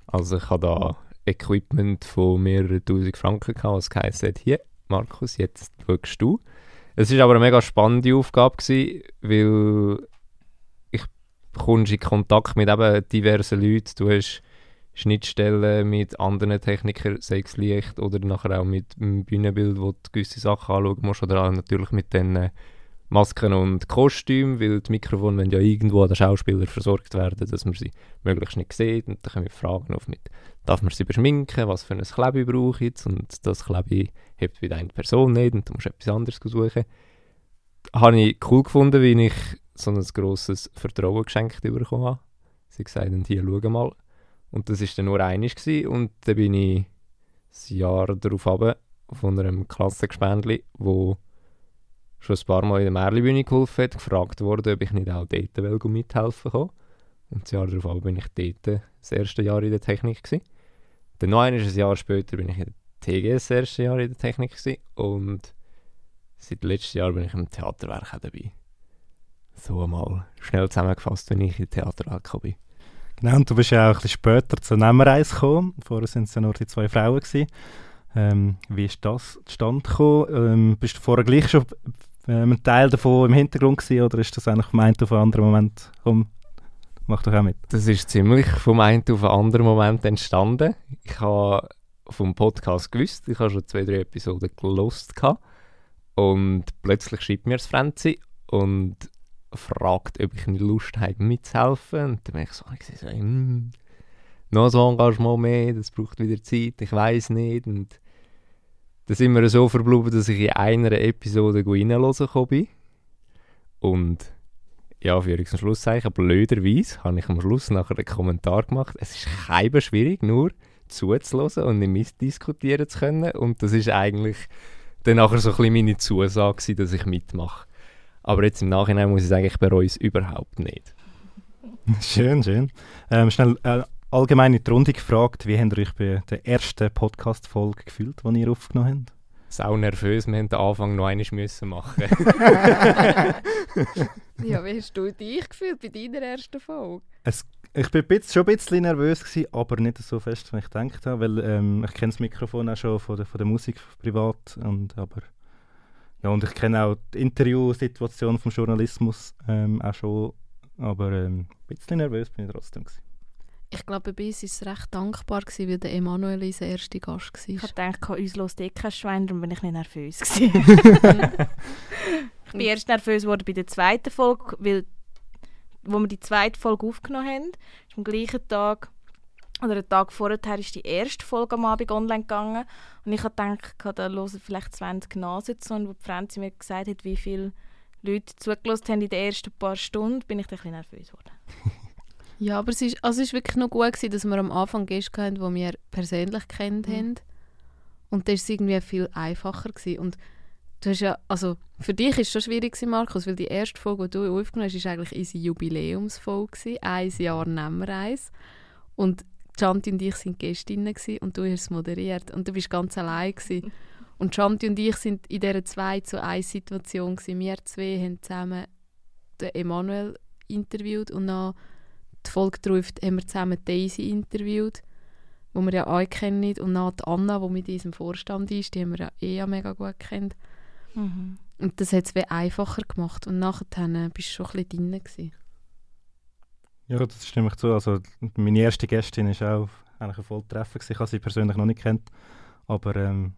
Also ich habe da Equipment von mehreren tausend Franken gehabt, was geheißen hat, hier, Markus, jetzt schaust du. Es war aber eine mega spannende Aufgabe, gewesen, weil ich in Kontakt mit eben diversen Leuten, du hast Schnittstellen mit anderen Technikern, sei es Licht oder nachher auch mit dem Bühnenbild, wo du gewisse Sachen anschauen musst oder auch natürlich mit den äh, Masken und Kostümen, weil die Mikrofone wollen ja irgendwo an den Schauspieler versorgt werden, dass man sie möglichst nicht sieht und dann kommen Fragen auf mit, darf man sie beschminken, was für ein Klebe brauche ich jetzt und das Klebe hebt wieder eine Person nicht und du musst etwas anderes suchen. Habe ich cool gefunden, wie ich so ein grosses Vertrauen geschenkt bekommen habe. Sie gesagt hier, schau mal. Und das war dann nur gewesen. und dann bin ich ein Jahr darauf runter von einem Klassengespendli, wo schon ein paar Mal in der Märlibühne geholfen hat, gefragt wurde, ob ich nicht auch dort will, mithelfen kann. Und das Jahr darauf bin ich dort das erste Jahr in der Technik. Gewesen. Dann noch ein Jahr später bin ich in der TGS das erste Jahr in der Technik gewesen. und seit letztem Jahr bin ich im Theaterwerk auch dabei. So mal schnell zusammengefasst, wenn ich in die Theaterwelt gekommen bin. Genau, und du bist ja auch ein bisschen später zur Nehmerreise gekommen. Vorher waren es ja nur die zwei Frauen. Gewesen. Ähm, wie ist das zustande gekommen? Ähm, bist du vorher gleich schon äh, ein Teil davon im Hintergrund gewesen, oder ist das eigentlich vom einen auf den anderen Moment? Komm, mach doch auch mit. Das ist ziemlich vom einen auf den anderen Moment entstanden. Ich habe vom Podcast gewusst, ich habe schon zwei, drei Episoden gelost und plötzlich schreibt mir das Franzi und fragt, ob ich nicht Lust habe, mitzuhelfen. Und dann bin ich so, ich so hm, noch so Engagement mehr, das braucht wieder Zeit, ich weiß nicht. Und dann sind wir so verblieben, dass ich in einer Episode reinhören bin. Und ja, für und Schlusszeichen, blöderweise habe ich am Schluss nachher einen Kommentar gemacht. Es ist kein schwierig, nur zuzuhören und nicht mitdiskutieren zu können. Und das ist eigentlich dann nachher so ein bisschen meine Zusage, dass ich mitmache. Aber jetzt im Nachhinein muss ich sagen, ich bereue es überhaupt nicht. (laughs) Schön, schön. Ähm, schnell äh, allgemein in die Runde gefragt, wie habt ihr euch bei der ersten Podcast-Folge gefühlt, die ihr aufgenommen habt? Sau nervös, wir mussten den Anfang noch einmal müssen machen. (laughs) ja, wie hast du dich gefühlt bei deiner ersten Folge? Ich bin ein bisschen, schon ein bisschen nervös, gewesen, aber nicht so fest, wie ich gedacht habe, weil ähm, ich kenne das Mikrofon auch schon von der, von der Musik privat. Und, aber, ja, und ich kenne auch die Interviewsituation vom Journalismus ähm, auch schon. Aber ähm, ein bisschen nervös bin ich trotzdem. Gewesen. Ich glaube, bei uns war es recht dankbar, gewesen, weil der Emanuel unser erster Gast Ich war. habe gedacht, uns los eh kein Schwein, darum bin ich nicht nervös. (laughs) ich bin erst nervös geworden bei der zweiten Folge, weil wo wir die zweite Folge aufgenommen haben, ist am gleichen Tag oder einen Tag vorher ist die erste Folge am Abend online gegangen und ich habe gedacht, da hören vielleicht 20 Nasen zu und wo die Franzi mir gesagt hat, wie viele Leute zugelassen haben in den ersten paar Stunden, bin ich dann ein bisschen nervös geworden. (laughs) Ja, aber es ist, also es ist wirklich noch gut, gewesen, dass wir am Anfang Gäste hatten, die wir persönlich kennt Mhm. haben. Und das war irgendwie viel einfacher. Gewesen. Und du hast ja, also für dich war es schon schwierig, gewesen, Markus, weil die erste Folge, die du aufgenommen hast, war eigentlich unsere Jubiläumsfolge. Gewesen. Ein Jahr nehmen wir eins. Und Chanti und ich waren Gästinnen und du hast es moderiert. Und du warst ganz allein. Gewesen. Und Shanti und ich sind in dieser zwei zu einer Situation gewesen. Wir zwei haben zusammen den Emanuel interviewt und dann die Folge darauf haben wir zusammen Daisy interviewt, wo wir ja auch kennen und dann die Anna, die mit diesem Vorstand ist, die haben wir ja eh ja mega gut kennt. Mhm. Und das hat es einfacher gemacht und nachher dann bist du schon ein bisschen drin gewesen. Ja, das stimme ich zu. Also, meine erste Gästin war auch eigentlich ein Volltreffer. gewesen. Ich habe sie persönlich noch nicht kennt, aber ähm,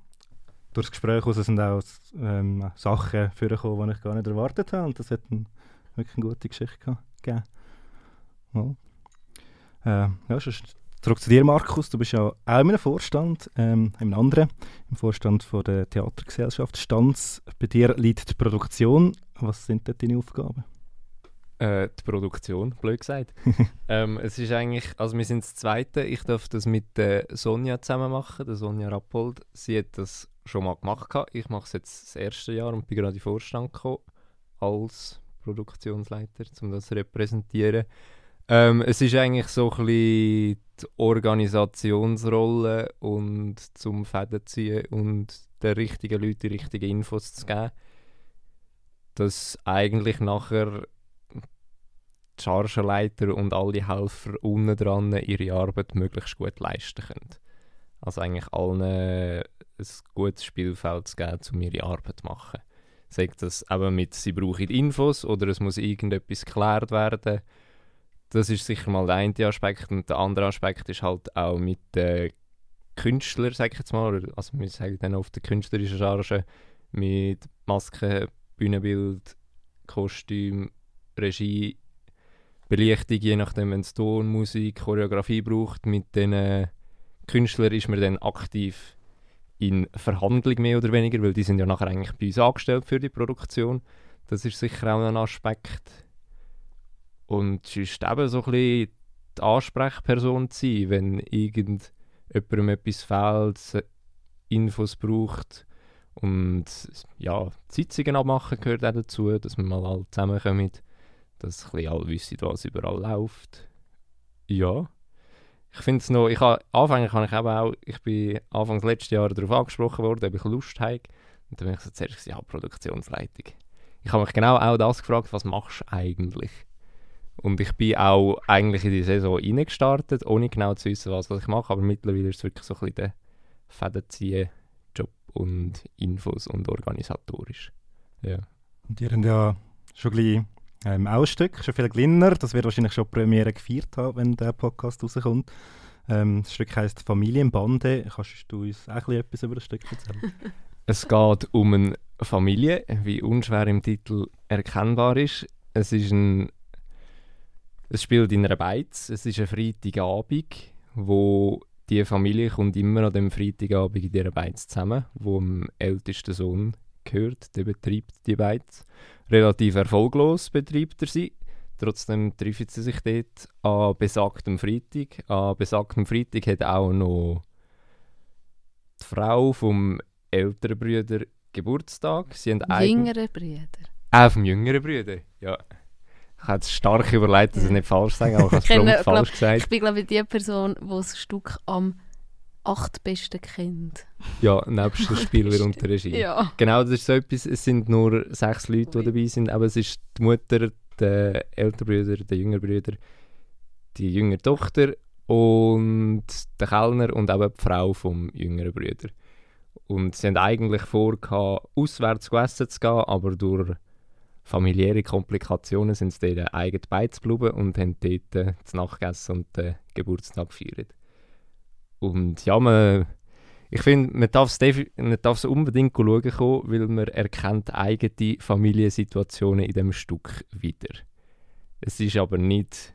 durch das Gespräch heraus sind auch ähm, Sachen vorgekommen, die ich gar nicht erwartet habe und das hat ein, wirklich eine gute Geschichte gegeben. Ja. Äh, ja, sonst zurück zu dir, Markus. Du bist ja auch in einem Vorstand, ähm, in anderen, im Vorstand von der Theatergesellschaft Stanz. Bei dir liegt die Produktion. Was sind dort deine Aufgaben? Äh, die Produktion, blöd gesagt. (laughs) ähm, es ist eigentlich, also wir sind das Zweite. Ich darf das mit der Sonja zusammen machen, der Sonja Rappold. Sie hat das schon mal gemacht. Ich mache es jetzt das erste Jahr und bin gerade in den Vorstand gekommen als Produktionsleiter, um das zu repräsentieren. Ähm, es ist eigentlich so ein bisschen die Organisationsrolle und zum Fäden ziehen und den richtigen Leuten die richtigen Infos zu geben, dass eigentlich nachher die Chargenleiter und alle Helfer unten dran ihre Arbeit möglichst gut leisten können. Also eigentlich allen ein gutes Spielfeld zu geben, um ihre Arbeit zu machen. Sagt das eben mit, sie brauchen Infos oder es muss irgendetwas geklärt werden. Das ist sicher mal der eine Aspekt. Und der andere Aspekt ist halt auch mit den Künstlern, sag ich jetzt mal, also wir sagen dann auf der künstlerischen Charge, mit Masken, Bühnenbild, Kostüm, Regie, Belichtung, je nachdem, wenn es Ton, Musik, Choreografie braucht. Mit den Künstlern ist man dann aktiv in Verhandlung mehr oder weniger, weil die sind ja nachher eigentlich bei uns angestellt für die Produktion. Das ist sicher auch ein Aspekt. Und sonst eben so ein bisschen die Ansprechperson zu sein, wenn irgendjemandem etwas fehlt, Infos braucht. Und ja, Sitzungen abmachen gehört auch dazu, dass wir mal alle zusammenkommen, dass ein bisschen alle wissen, was überall läuft. Ja. Ich finde es noch, ich habe, anfänglich habe ich eben auch, ich bin Anfangs letzten Jahr darauf angesprochen worden, ob ich Lust habe. Und dann bin ich so zuerst gesagt, ja, Produktionsleitung. Ich habe mich genau auch das gefragt, was machst du eigentlich? Und ich bin auch eigentlich in die Saison reingestartet, ohne genau zu wissen, was, was ich mache, aber mittlerweile ist es wirklich so ein bisschen der Fädenziehen-Job und Infos und organisatorisch. Ja. Und ihr habt ja schon gleich ähm, auch ein Stück, schon viel Glinner. Das wird wahrscheinlich schon Premiere gefeiert haben, wenn der Podcast rauskommt. Ähm, das Stück heisst Familienbande. Kannst du uns auch etwas über das Stück erzählen? (laughs) Es geht um eine Familie, wie unschwer im Titel erkennbar ist. Es ist ein es spielt in einer Beiz. Es ist ein Freitagabend, wo die Familie kommt immer an dem Freitagabend in dieser Beiz zusammen, wo dem ältesten Sohn gehört. Der betreibt die Beiz. Relativ erfolglos betreibt er sie. Trotzdem treffen sie sich dort an besagtem Freitag. An besagtem Freitag hat auch noch die Frau vom älteren Brüder Geburtstag. Sie haben eigen- Jüngere Brüder. auch vom jüngeren Brüder. Ja. Ich habe jetzt stark überlegt, dass ich nicht falsch sage, aber ich habe (laughs) es falsch gesagt. Ich bin, glaube ich, die Person, die das Stück am achtbesten kennt. Ja, nebst dem Spieler und der Regie. Ja. Genau, das ist so etwas. Es sind nur sechs Leute, die dabei sind, aber es ist die Mutter, der ältere Brüder, der jüngere Brüder, die jüngere Tochter und der Kellner und auch die Frau vom jüngeren Brüder. Und sie haben eigentlich vor, auswärts essen zu gehen, aber durch familiäre Komplikationen sind sie dort eigen Beiz geblieben und haben dort äh, das Nachtgegessen und den Geburtstag gefeiert. Und ja, man, ich finde, man darf es unbedingt schauen kommen, weil man erkennt eigene Familiensituationen in dem Stück wieder. Es ist aber nicht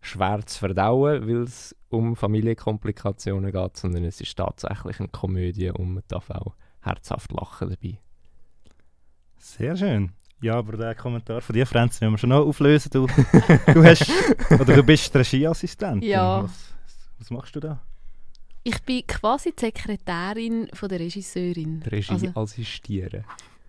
schwer zu verdauen, weil es um Familienkomplikationen geht, sondern es ist tatsächlich eine Komödie und man darf auch herzhaft lachen dabei. Sehr schön. Ja, aber den Kommentar von dir, Franz, müssen wir schon noch auflösen. Du, du, hast, (laughs) oder du bist Regieassistentin. Ja. Was, was machst du da? Ich bin quasi die Sekretärin von der Regisseurin. Die Regie Also, assistieren.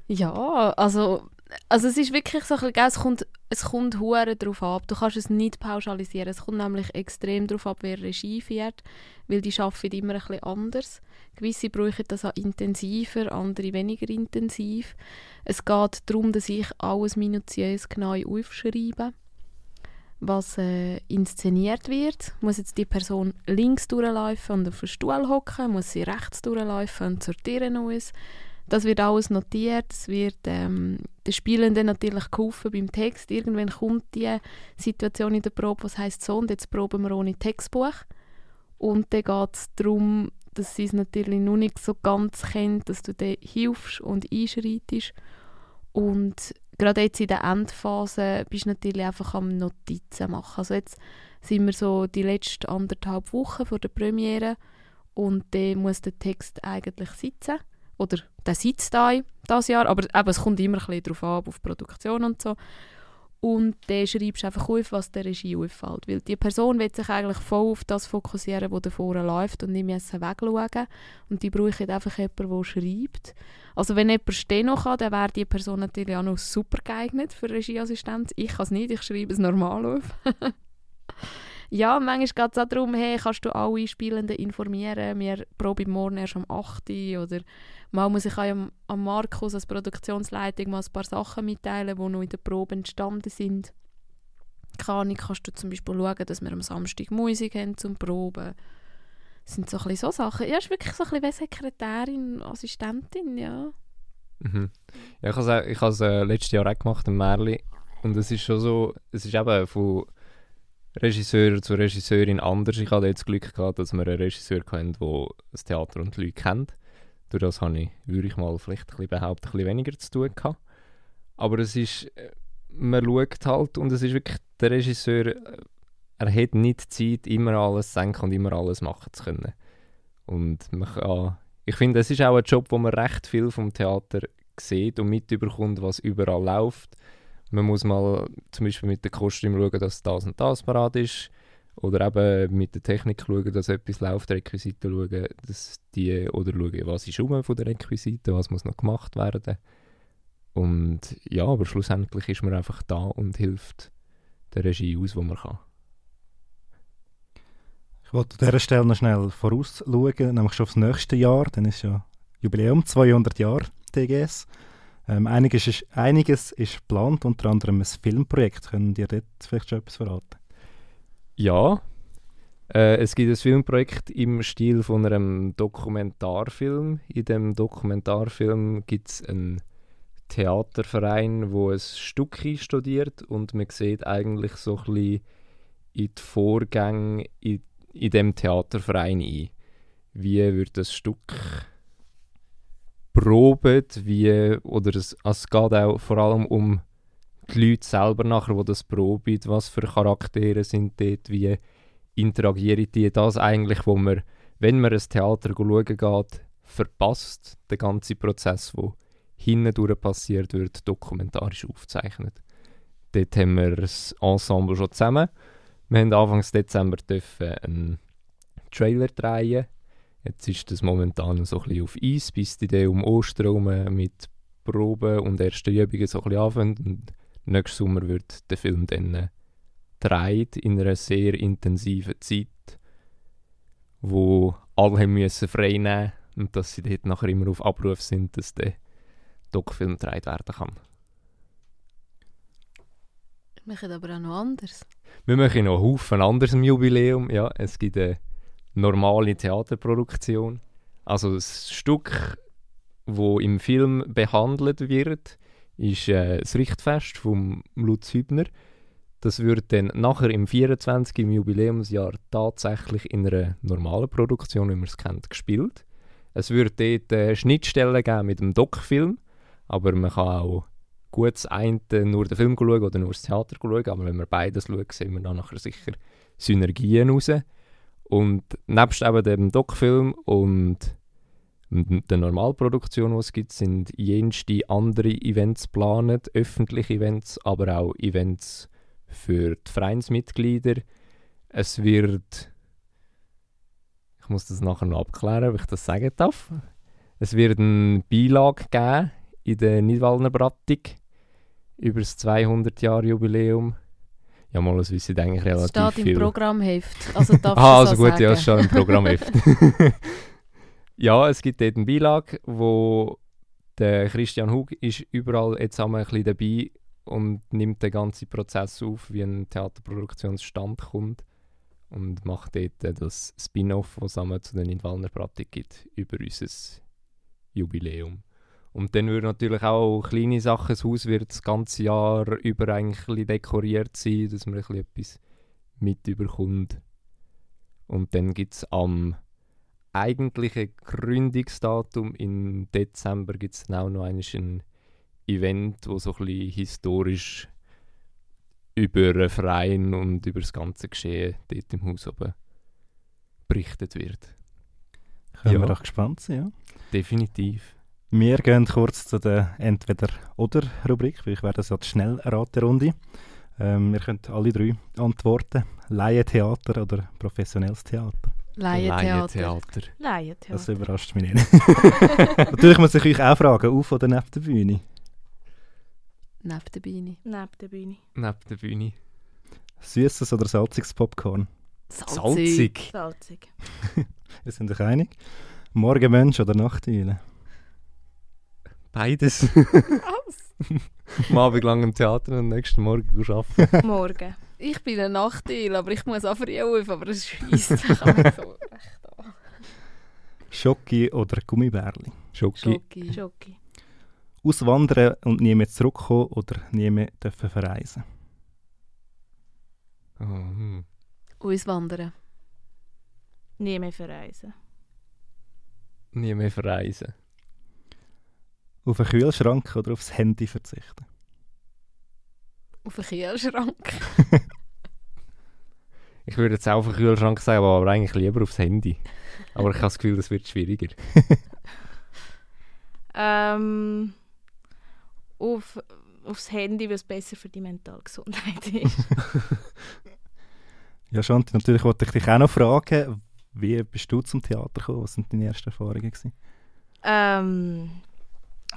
ja, also also es ist wirklich so ein bisschen, es kommt, es kommt hure darauf ab. Du kannst es nicht pauschalisieren. Es kommt nämlich extrem darauf ab, wer Regie fährt, weil die arbeiten immer ein bisschen anders. Gewisse brauchen das auch intensiver, andere weniger intensiv. Es geht darum, dass ich alles minutiös genau aufschreibe, was äh, inszeniert wird. Muss jetzt die Person links durchlaufen und auf den Stuhl hocken, muss sie rechts durchlaufen und sortieren alles das wird alles notiert, es wird ähm, den Spielenden natürlich geholfen beim Text. Irgendwann kommt die Situation in der Probe, was heißt so, und jetzt proben wir ohne Textbuch. Und dann geht es darum, dass sie es natürlich noch nicht so ganz kennt, dass du dann hilfst und einschreitest. Und gerade jetzt in der Endphase bist du natürlich einfach am Notizen machen. Also jetzt sind wir so die letzten anderthalb Wochen vor der Premiere und dann muss der Text eigentlich sitzen oder der sitzt da das Jahr, aber eben, es kommt immer ein bisschen darauf an, auf die Produktion und so. Und dann schreibst du einfach auf, was der Regie auffällt. Weil die Person will sich eigentlich voll auf das fokussieren, was da vorne läuft und nicht mehr wegschauen. Und die brauchen einfach jemanden, der schreibt. Also wenn jemand stehen kann, dann wäre die Person natürlich auch noch super geeignet für Regieassistenz. Ich kann es nicht, ich schreibe es normal auf. (laughs) ja, manchmal geht es auch darum, hey, kannst du alle Spielenden informieren, wir proben morgen erst um 8 Uhr oder Mal muss ich auch am, am Markus als Produktionsleitung mal ein paar Sachen mitteilen, die noch in der Probe entstanden sind. Keine kannst du zum Beispiel schauen, dass wir am Samstag Musik haben zum Proben. Sind so ein so Sachen. Ja, ist wirklich so ein bisschen wie Sekretärin, Assistentin, ja. Mhm. Ja, ich habe es, ich äh, letztes Jahr auch gemacht, ein Märli. Und es ist schon so, es ist eben von Regisseur zu Regisseurin anders. Ich hatte jetzt Glück gehabt, dass wir einen Regisseur hatten, der das Theater und die Leute kennt. Durch das habe ich, würde ich mal vielleicht ein bisschen behaupten, ein bisschen weniger zu tun gehabt. Aber es ist, äh, man schaut halt und es ist wirklich, der Regisseur, äh, er hat nicht Zeit, immer alles zu denken und immer alles machen zu können. Und man kann, ich finde, es ist auch ein Job, wo man recht viel vom Theater sieht und mitbekommt, was überall läuft. Man muss mal zum Beispiel mit den Kostümen schauen, dass das und das parat ist. Oder eben mit der Technik schauen, dass etwas läuft, Requisiten schauen, dass die, oder schauen, was ist rum von den Requisiten, was muss noch gemacht werden. Und ja, aber schlussendlich ist man einfach da und hilft der Regie aus, wo man kann. Ich wollte an dieser Stelle noch schnell vorausschauen, nämlich schon aufs nächste Jahr, dann ist ja Jubiläum, 200 Jahre TGS. Ähm, einiges, ist, einiges ist geplant, unter anderem ein Filmprojekt. Können ihr dort vielleicht schon etwas verraten? Ja. Äh, es gibt ein Filmprojekt im Stil von einem Dokumentarfilm. In dem Dokumentarfilm gibt es einen Theaterverein, wo ein Stück studiert und man sieht eigentlich so ein bisschen in die Vorgänge in, in dem Theaterverein ein. Wie wird das Stück probiert, wie, oder es, also es geht auch vor allem um die Leute selber nachher, die das proben, was für Charaktere sind dort, wie interagieren die, das eigentlich, wo man, wenn man ein Theater schauen geht, verpasst, den ganzen Prozess, der hindurch passiert wird, dokumentarisch aufzeichnet. Dort haben wir das Ensemble schon zusammen. Wir haben Anfang Dezember dürfen einen Trailer drehen. Jetzt ist das momentan so ein bisschen auf Eis, bis die Idee um Ostern mit Proben und ersten Übungen so ein bisschen anfangen nächsten Sommer wird der Film dann gedreht in einer sehr intensiven Zeit, wo alle müssen frei nehmen und dass sie dort nachher immer auf Abruf sind, dass der Doc-Film gedreht werden kann. Wir machen aber auch noch anders. Wir machen noch Haufen anderes im Jubiläum. Ja, es gibt eine normale Theaterproduktion. Also das Stück, wo im Film behandelt wird, ist äh, das Richtfest von Lutz Hübner. Das wird dann nachher im 24. im Jubiläumsjahr tatsächlich in einer normalen Produktion, wie man es kennt, gespielt. Es wird dort äh, Schnittstellen geben mit dem Doc-Film, aber man kann auch gut das eine nur den Film schauen oder nur das Theater schauen, aber wenn wir beides schauen, sehen wir dann nachher sicher Synergien raus. Und nebst eben dem Doc-Film und der Normalproduktion, die es gibt, sind jenste andere Events geplant, öffentliche Events, aber auch Events für die Vereinsmitglieder. Es wird, ich muss das nachher noch abklären, ob ich das sagen darf. Es wird eine Beilage geben in der Nidwaldner Brattung. Über das 200-Jahr-Jubiläum. Ja, mal, das wissen eigentlich Es relativ steht im viel. Programmheft. Also darfst (laughs) Ah, also so gut, sagen. ja, es steht im Programmheft. (laughs) ja, es gibt dort eine Beilage, wo der Christian Hug ist überall jetzt einmal ein bisschen dabei und nimmt den ganzen Prozess auf, wie eine Theaterproduktion zustande kommt und macht dort das Spin-off, was es zu den Nidwalner Pratik gibt, über unser Jubiläum. Und dann würden natürlich auch kleine Sachen, das Haus wird das ganze Jahr über eigentlich dekoriert sein, dass man ein bisschen etwas mitbekommt. Und dann gibt es am eigentlichen Gründungsdatum im Dezember gibt es auch noch ein Event, wo so ein bisschen historisch über einen Verein und über das ganze Geschehen dort im Haus oben berichtet wird. Können Ja. wir doch gespannt sein, ja? Definitiv. Wir gehen kurz zu der Entweder-Oder-Rubrik, weil ich werde das ja die Schnellraterunde. Ähm, ihr könnt alle drei antworten. Laientheater oder professionelles Theater? Laientheater. Laientheater. Das überrascht mich nicht. (laughs) Natürlich muss ich euch auch fragen, auf oder neben der Bühne? Neben der Beine. Neben der Bühne. Neben der Bühne. Süßes oder salziges Popcorn? Salzig. Salzig. (laughs) Wir sind euch einig. Morgenmensch oder Nachteule? Beides. (laughs) Am Abend lang im Theater und am nächsten Morgen arbeiten. Morgen. Ich bin ein Nachteil, aber ich muss auch früh auf, aber es scheisst mich auch so recht an. Schoki oder Gummibärli? Schoki. Schoki. Schoki. Auswandern und nie mehr zurückkommen oder nie mehr dürfen verreisen? Oh, hm. Auswandern. Nie mehr verreisen. Nie mehr verreisen. Auf einen Kühlschrank oder aufs Handy verzichten? Auf einen Kühlschrank. (laughs) Ich würde jetzt auch auf den Kühlschrank sagen, aber eigentlich lieber aufs Handy. Aber ich habe das Gefühl, das wird schwieriger. (laughs) Ähm, auf, aufs Handy, weil es besser für die mentale Gesundheit ist. (laughs) Ja, Shanti, natürlich wollte ich dich auch noch fragen, wie bist du zum Theater gekommen? Was sind deine ersten Erfahrungen? Gewesen? ähm,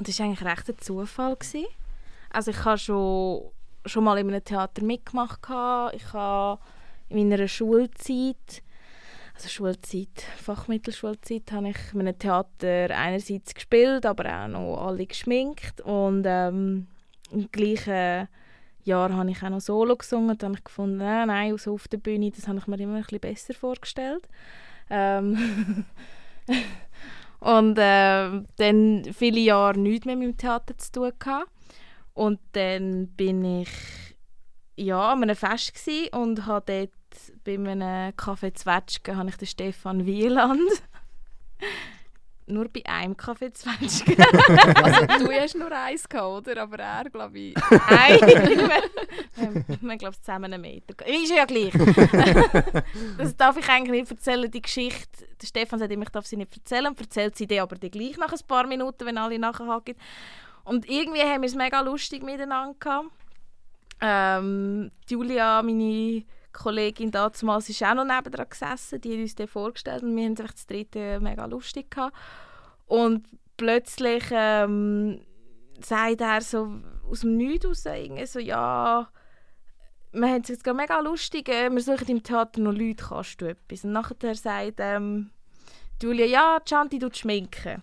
das war eigentlich recht ein Zufall. Gewesen. Also ich habe schon, schon mal in einem Theater mitgemacht. gehabt. Ich habe in meiner Schulzeit, also Schulzeit, Fachmittelschulzeit, habe ich in einem Theater einerseits gespielt, aber auch noch alle geschminkt. Und ähm, im gleichen Jahr habe ich auch noch Solo gesungen. Da habe ich gefunden, nein, nein, so auf der Bühne, das habe ich mir immer ein bisschen besser vorgestellt. Ähm (laughs) und ähm, dann viele Jahre nichts mehr mit dem Theater zu tun gehabt. Und dann bin ich ja, an einem Fest und habe dort bei einem Café Zwetschgen habe ich den Stefan Wieland nur bei einem Café Zwetschgen (laughs) Also du hast nur eins gehabt, oder? Aber er, glaube ich... Nein, wir, (laughs) wir haben glaube ich zusammen einen Meter. Ist ja gleich. (laughs) das darf ich eigentlich nicht erzählen, die Geschichte. Der Stefan sagt immer, ich darf sie nicht erzählen und erzählt sie die aber dann gleich nach ein paar Minuten, wenn alle nachhaken. Und irgendwie haben wir es mega lustig miteinander gehabt. Ähm, Julia, meine Kollegin damals, ist auch noch nebendran gesessen. Die hat uns den vorgestellt und wir haben es das dritte mega lustig gehabt. Und plötzlich ähm, sagt er so aus dem Nichts raus, so, ja, wir haben es jetzt mega lustig, äh, wir suchen im Theater noch Leute, kannst du etwas? Und nachher sagt ähm, Julia, ja, Chanti tut schminken.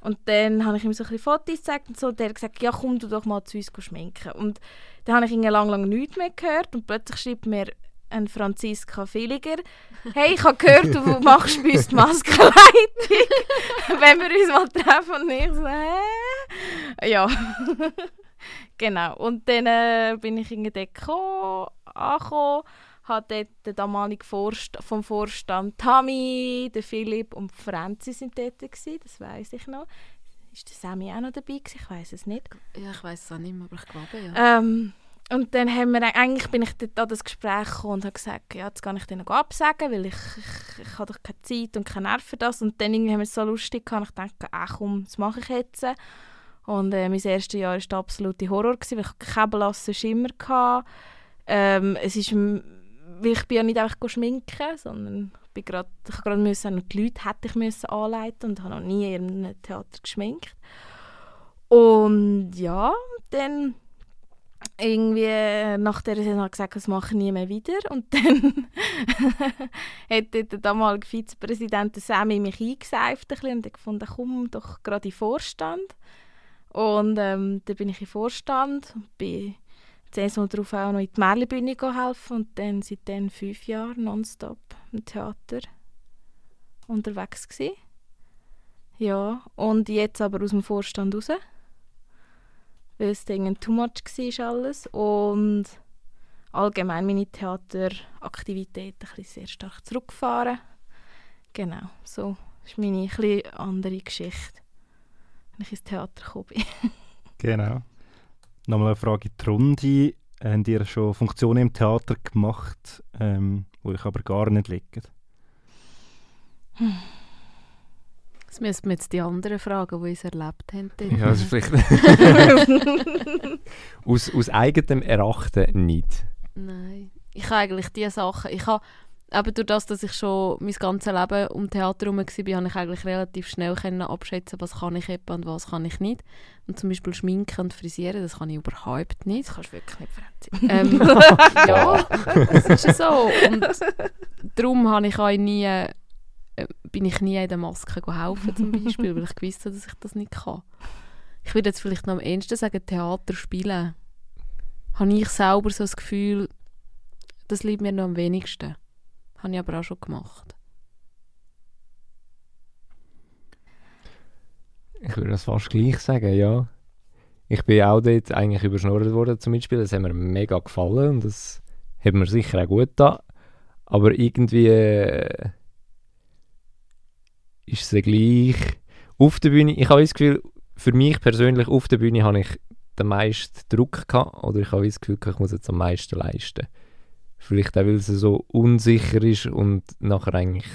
Und dann habe ich ihm so ein Fotos gezeigt und so, und der hat gesagt, ja komm du doch mal zu uns schminken. Und dann habe ich ihn lang, lang nichts mehr gehört und plötzlich schreibt mir ein Franziska Villiger, hey, ich habe gehört, du machst bei uns die Maskenleitung, (laughs) wenn wir uns mal treffen. Und ich so, hä? Ja. (laughs) genau. Und dann äh, bin ich in gekommen, angekommen, habe dort den damaligen Vorst vom Vorstand Tammy, der Philipp und Franzi sind dort gewesen, das weiß ich noch. Ist der Sammy auch noch dabei gewesen? Ich weiß es nicht. Ja, ich weiß es auch nicht mehr, aber ich glaube ja. Ähm, und dann haben wir, eigentlich bin ich dort an das Gespräch gekommen und habe gesagt, ja, jetzt kann ich denen absagen, weil ich, ich, ich habe doch keine Zeit und keine Nerven für das. Und dann irgendwie haben wir es so lustig gehabt, ich dachte, ach komm, das mache ich jetzt. Und äh, mein erstes Jahr war der absolute Horror, gewesen, weil ich keinen blassen Schimmer hatte. Ähm, es ist, weil ich bin ja nicht einfach schminken, sondern ich bin grad, ich gerade müssen, noch die Leute hätte ich müssen anleiten und habe noch nie in einem Theater geschminkt. Und ja, dann irgendwie nach der Saison gesagt, das mache ich nie mehr wieder. Und (laughs) dann hat der damalige Vizepräsident Sammy mich eingeseift und ich gefunden, komm doch gerade in den Vorstand. Und ähm, dann bin ich im Vorstand und bin die Saison darauf auch noch in die Merlibühne helfen und dann seitdem fünf Jahre nonstop im Theater unterwegs gewesen. Ja, und jetzt aber aus dem Vorstand raus weil es dann too much war alles und allgemein meine Theateraktivitäten ein sehr stark zurückgefahren. Genau, so ist meine ein andere Geschichte, wenn ich ins Theater gekommen bin. (laughs) genau. Nochmal eine Frage in die Runde. Habt ihr schon Funktionen im Theater gemacht, ähm, wo euch aber gar nicht liegen? Hm. Das müssen wir jetzt die anderen fragen, die es erlebt haben. Ja, das ist vielleicht (laughs) aus, aus eigenem Erachten nicht. Nein. Ich habe eigentlich diese Sachen, ich habe, eben durch das, dass ich schon mein ganzes Leben um Theater herum war, habe ich eigentlich relativ schnell können abschätzen, was kann ich und was kann ich nicht. Und zum Beispiel Schminken und Frisieren, das kann ich überhaupt nicht. Das kannst du wirklich nicht ähm, (laughs) Ja, das ist so. Und darum habe ich auch nie bin ich nie in der Maske helfen zum Beispiel, weil ich gewusst habe, dass ich das nicht kann. Ich würde jetzt vielleicht noch am ehesten sagen, Theater spielen. Habe ich selber so das Gefühl, das liegt mir noch am wenigsten. Habe ich aber auch schon gemacht. Ich würde das fast gleich sagen, ja. Ich bin auch dort eigentlich überschnurrt worden zum Mitspielen. Das hat mir mega gefallen und das hat mir sicher auch gut getan. Aber irgendwie... Ist es gleich. Auf der Bühne, ich habe das Gefühl, für mich persönlich auf der Bühne habe ich den meisten Druck gehabt, oder ich habe das Gefühl, ich muss jetzt am meisten leisten. Vielleicht auch, weil es so unsicher ist und nachher eigentlich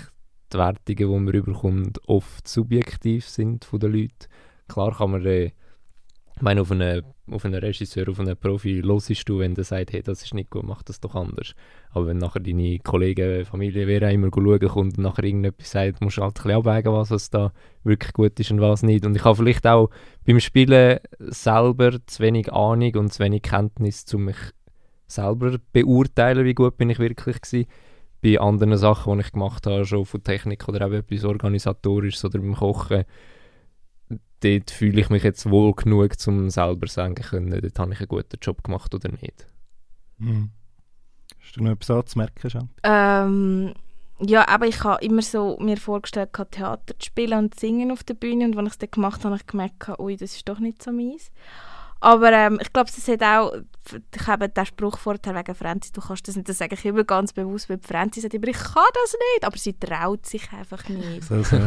die Wertungen, die man überkommt, oft subjektiv sind von den Leuten. Klar kann man äh, ich meine, auf einen, auf einen Regisseur, auf einen Profi hörst du, wenn der sagt, hey, das ist nicht gut, mach das doch anders. Aber wenn nachher deine Kollegen, Familie, wer auch immer schauen kommt und nachher irgendetwas sagt, musst du halt ein bisschen abwägen, was, was da wirklich gut ist und was nicht. Und ich habe vielleicht auch beim Spielen selber zu wenig Ahnung und zu wenig Kenntnis, um mich selber beurteilen, wie gut bin ich wirklich gewesen. Bei anderen Sachen, die ich gemacht habe, schon von Technik oder auch etwas Organisatorisches oder beim Kochen, dort fühle ich mich jetzt wohl genug, um selber sagen können, dort habe ich einen guten Job gemacht oder nicht. Mhm. Hast du noch etwas anzumerken, Jean? Ähm, ja, aber ich habe immer so mir vorgestellt, Theater zu spielen und zu singen auf der Bühne und als ich es dann gemacht habe, habe ich gemerkt, ui, das ist doch nicht so meins. Aber ähm, ich glaube, es hat auch, ich habe den Spruch vorher wegen Franzi, du kannst das nicht, das sage ich immer ganz bewusst, weil Franzi sagt immer, ich kann das nicht, aber sie traut sich einfach nicht. So, so.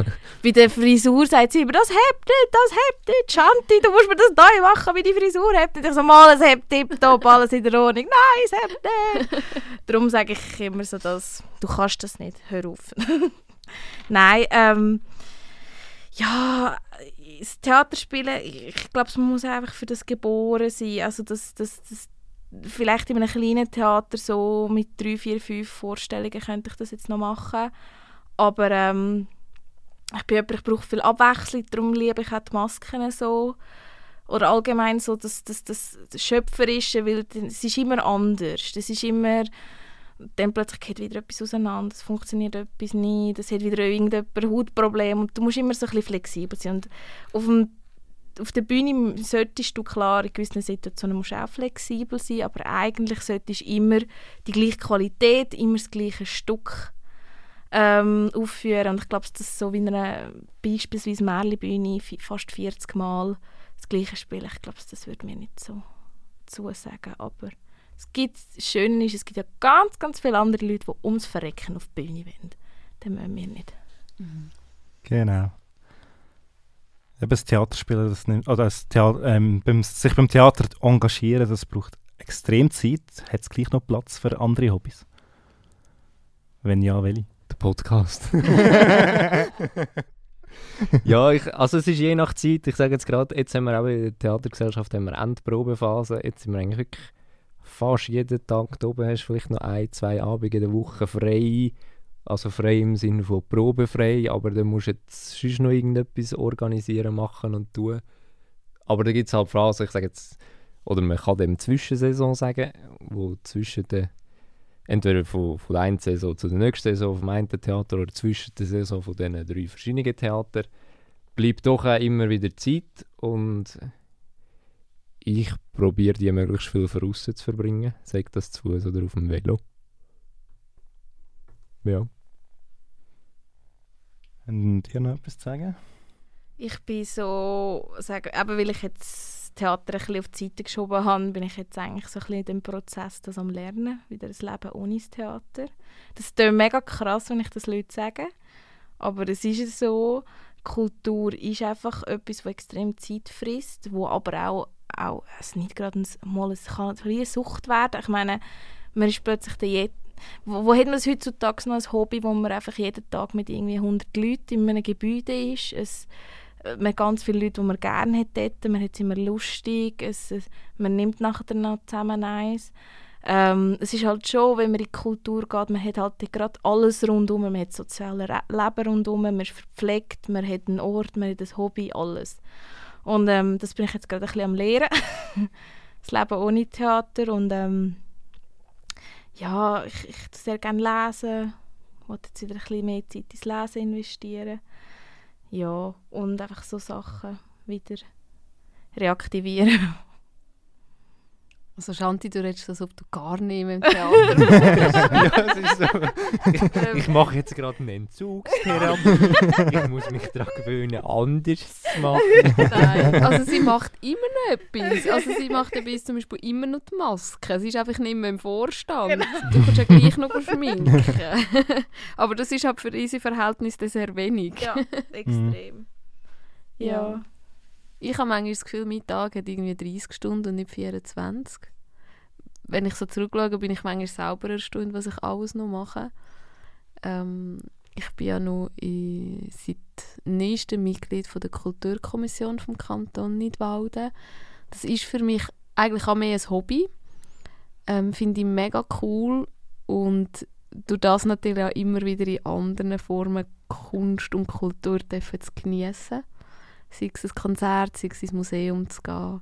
Bei der Frisur sagt sie immer, das hebt nicht, das hebt nicht, Shanti, du musst mir das neu machen, wie die Frisur hebt nicht. Ich so, mal, es hebt tipptopp, alles in der Ordnung. Nein, es hebt nicht. (laughs) Darum sage ich immer so, dass, du kannst das nicht, hör auf. (laughs) Nein, ähm, ja, das Theaterspielen, ich glaube, man muss einfach für das geboren sein. Also das, das, das, vielleicht in einem kleinen Theater so mit drei, vier, fünf Vorstellungen könnte ich das jetzt noch machen. Aber ähm, ich bin jemand, ich brauche viel Abwechslung, darum liebe ich auch die Masken so. Oder allgemein so das, das, das, Schöpferische, weil es ist immer anders. Das ist immer dann plötzlich geht wieder etwas auseinander, es funktioniert etwas nicht, es hat wieder irgendjemand Hautproblem und du musst immer so ein bisschen flexibel sein. Und auf, dem, auf der Bühne solltest du klar, in gewissen Situationen musst auch flexibel sein, aber eigentlich solltest du immer die gleiche Qualität, immer das gleiche Stück ähm, aufführen. Und ich glaube, das ist so wie eine beispielsweise Märli-Bühne, fast 40 Mal das gleiche spielen. Ich glaube, das würde mir nicht so zusagen, aber es gibt, das Schöne ist, es gibt ja ganz, ganz viele andere Leute, die ums Verrecken auf die Bühne wollen. Das müssen wir nicht. Mhm. Genau. Eben das Theaterspielen, das nimmt, oder das Theater, ähm, beim, sich beim Theater engagieren, das braucht extrem Zeit. Hat es gleich noch Platz für andere Hobbys? Wenn ja, welche? Der Podcast. (laughs) (laughs) ja, ich, also es ist je nach Zeit. Ich sage jetzt gerade, jetzt haben wir auch in der Theatergesellschaft haben wir Endprobephase. Jetzt sind wir eigentlich wirklich fast jeden Tag da oben hast, vielleicht noch ein, zwei Abende in der Woche frei. Also frei im Sinne von probefrei, aber dann musst du jetzt sonst noch irgendetwas organisieren, machen und tun. Aber da gibt es halt Phrasen, ich sage jetzt, oder man kann dem Zwischensaison sagen, wo zwischen der entweder von, von der einen Saison zu der nächsten Saison vom einen Theater oder zwischen der Saison von diesen drei verschiedenen Theatern bleibt doch auch immer wieder Zeit und ich probiere die möglichst viel voraus zu verbringen, sei das zu Fuß oder auf dem Velo. Ja. Und ihr noch etwas zu sagen? Ich bin so, sagen, eben weil ich jetzt das Theater ein bisschen auf die Seite geschoben habe, bin ich jetzt eigentlich so ein bisschen in dem Prozess das am Lernen, wieder ein Leben ohne das Theater. Das ist mega krass, wenn ich das Leute sage, aber es ist so, Kultur ist einfach etwas, das extrem Zeit frisst, wo aber auch, auch es nicht gerade mal es kann eine Sucht werden. Ich meine, man ist plötzlich der wo, wo hat man es heutzutage noch als Hobby, wo man einfach jeden Tag mit irgendwie 100 Leuten in einem Gebäude ist? Es, man hat ganz viele Leute, die man gerne hat dort, man hat es immer lustig, es, es, man nimmt nachher noch zusammen eins. Ähm, es ist halt schon, wenn man in die Kultur geht, man hat halt gerade alles rundum, man hat soziales Leben rundum, man ist verpflegt, man hat einen Ort, man hat ein Hobby, alles. Und ähm, das bin ich jetzt gerade ein bisschen am Lehren. (laughs) das Leben ohne Theater und ähm, ja, ich, ich sehr gerne lesen. Ich wollte jetzt wieder ein bisschen mehr Zeit ins Lesen investieren. Ja, und einfach so Sachen wieder reaktivieren. (laughs) Also Shanti, du redest, als ob du gar nicht mehr im Theater bist. ja, es ist so. Ich, (laughs) ich mache jetzt gerade eine Entzugstherapie. ich muss mich daran gewöhnen, anders zu machen. Nein, also sie macht immer noch etwas. Also sie macht etwas, zum Beispiel immer noch die Maske. Sie ist einfach nicht mehr im Vorstand. Genau. Du kannst ja gleich noch schminken. Aber das ist halt für unsere Verhältnisse sehr wenig. Ja, extrem. ja. ja. Ich habe manchmal das Gefühl, mein Tag hat irgendwie 30 Stunden und nicht 24. Wenn ich so zurückschaue, bin ich manchmal selber erstaunt, was ich alles noch mache. Ähm, ich bin ja noch in, seit nächstem Mitglied von der Kulturkommission vom Kanton Nidwalden. Das ist für mich eigentlich auch mehr ein Hobby. Ähm, Finde ich mega cool und durch das natürlich auch immer wieder in anderen Formen Kunst und Kultur zu genießen sei es ein Konzert, sei es ins Museum zu gehen.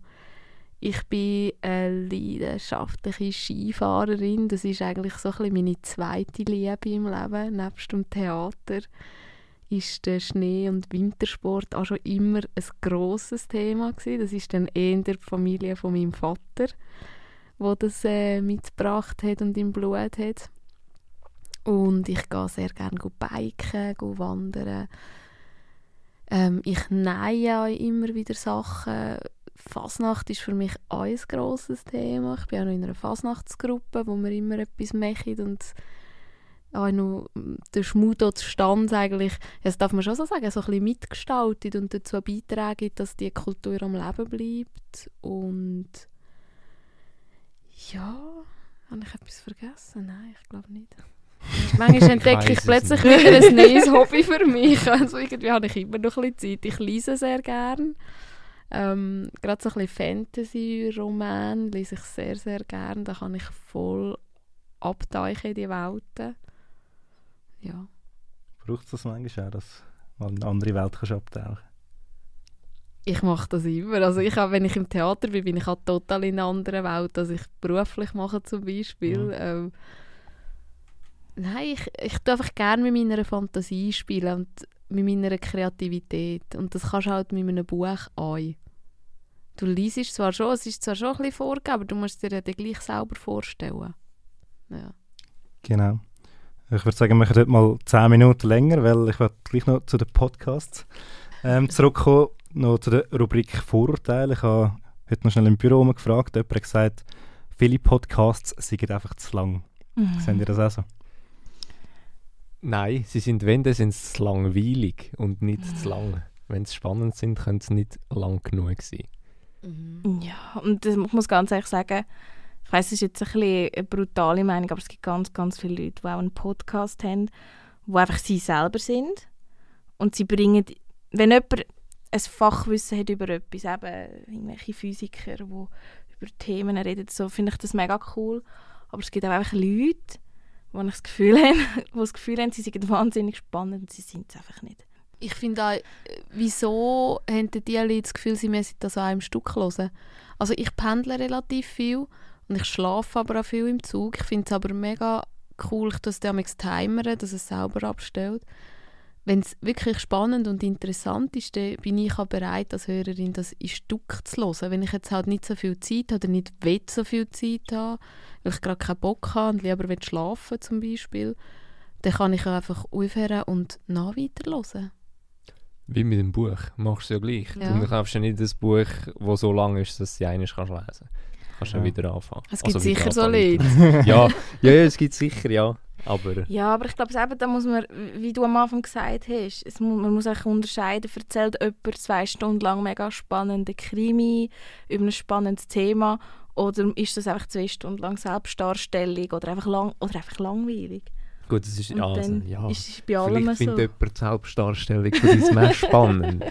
Ich bin eine leidenschaftliche Skifahrerin. Das ist eigentlich so ein meine zweite Liebe im Leben. Nebst dem Theater ist der Schnee- und Wintersport auch schon immer ein grosses Thema gewesen. Das ist dann eher in der Familie von meinem Vater, wo das äh, mitgebracht hat und im Blut hat. Und ich gehe sehr gerne biken, wandern ähm, ich nähe auch immer wieder Sachen. Fasnacht ist für mich auch ein grosses Thema. Ich bin auch noch in einer Fasnachtsgruppe, wo wir immer etwas machen und auch noch hm, der Schmut oder Stand eigentlich, das darf man schon so sagen, so ein bisschen mitgestaltet und dazu beitragen, dass die Kultur am Leben bleibt. Und ja, habe ich etwas vergessen? Nein, ich glaube nicht. Manchmal entdecke ich, ich plötzlich wieder ein neues (laughs) Hobby für mich. Also irgendwie habe ich immer noch ein bisschen Zeit. Ich lese sehr gerne. Ähm, Gerade so ein bisschen Fantasy-Roman lese ich sehr, sehr gerne. Da kann ich voll abtauchen in die Welten. Ja. Braucht es das manchmal auch, dass mal in eine andere Welt kannst abtauchen ich mache das immer. Also ich auch, wenn ich im Theater bin, bin ich halt total in einer anderen Welt, als ich beruflich mache zum Beispiel. Mhm. Ähm, Nein, ich, ich tue einfach gerne mit meiner Fantasie spielen und mit meiner Kreativität. Und das kannst du halt mit einem Buch an. Du liest zwar schon, es ist zwar schon ein bisschen vorgegeben, aber du musst dir ja dann gleich selber vorstellen. Ja. Genau. Ich würde sagen, wir machen heute mal 10 Minuten länger, weil ich werde gleich noch zu den Podcasts ähm, zurückkommen, noch zu der Rubrik Vorurteile. Ich habe heute noch schnell im Büro gefragt, jemand hat gesagt, viele Podcasts sind einfach zu lang. Mhm. Seht ihr das auch so? Nein, sie sind, wenn, dann sind sie langweilig und nicht zu lang. Wenn sie spannend sind, können sie nicht lang genug sein. Mhm. Ja, und das muss ganz ehrlich sagen, ich weiß, es ist jetzt ein bisschen eine brutale Meinung, aber es gibt ganz, ganz viele Leute, die auch einen Podcast haben, die einfach sie selber sind. Und sie bringen, wenn jemand ein Fachwissen hat über etwas, eben irgendwelche Physiker, die über Themen reden, so finde ich das mega cool. Aber es gibt auch einfach Leute, wo ich das Gefühl (laughs) habe, wo das Gefühl haben, sie sind wahnsinnig spannend und sie sind es einfach nicht. ich finde auch, äh, wieso haben die alle das Gefühl, sie müssen das an einem Stück hören? Also ich pendle relativ viel und ich schlafe aber auch viel im Zug. Ich finde es aber mega cool, dass der amix timern, dass es selber abstellt. Wenn es wirklich spannend und interessant ist, dann bin ich auch bereit, als Hörerin das in Stück zu hören. Wenn ich jetzt halt nicht so viel Zeit habe oder nicht will so viel Zeit habe, weil ich gerade keinen Bock habe und lieber will schlafen zum Beispiel, dann kann ich einfach aufhören und nach weiter hören. Wie mit dem Buch. Machst du ja gleich. Ja. Du kaufst ja nicht ein Buch, das so lang ist, dass du eines kannst lesen kannst. Kannst du Ja. ja wieder anfangen. Es gibt Also sicher so anfangen. Leute. (laughs) ja, ja, ja, es gibt sicher, ja. Aber Ja, aber ich glaube, eben, da muss man, wie du am Anfang gesagt hast, es mu man muss eigentlich unterscheiden, erzählt jemand zwei Stunden lang mega spannende Krimi über ein spannendes Thema oder ist das einfach zwei Stunden lang Selbstdarstellung oder einfach, lang oder einfach langweilig? gut, es ist Und ja, also, dann ja. ist es bei allem Vielleicht so. findet jemand die Selbstdarstellung von uns mehr spannend.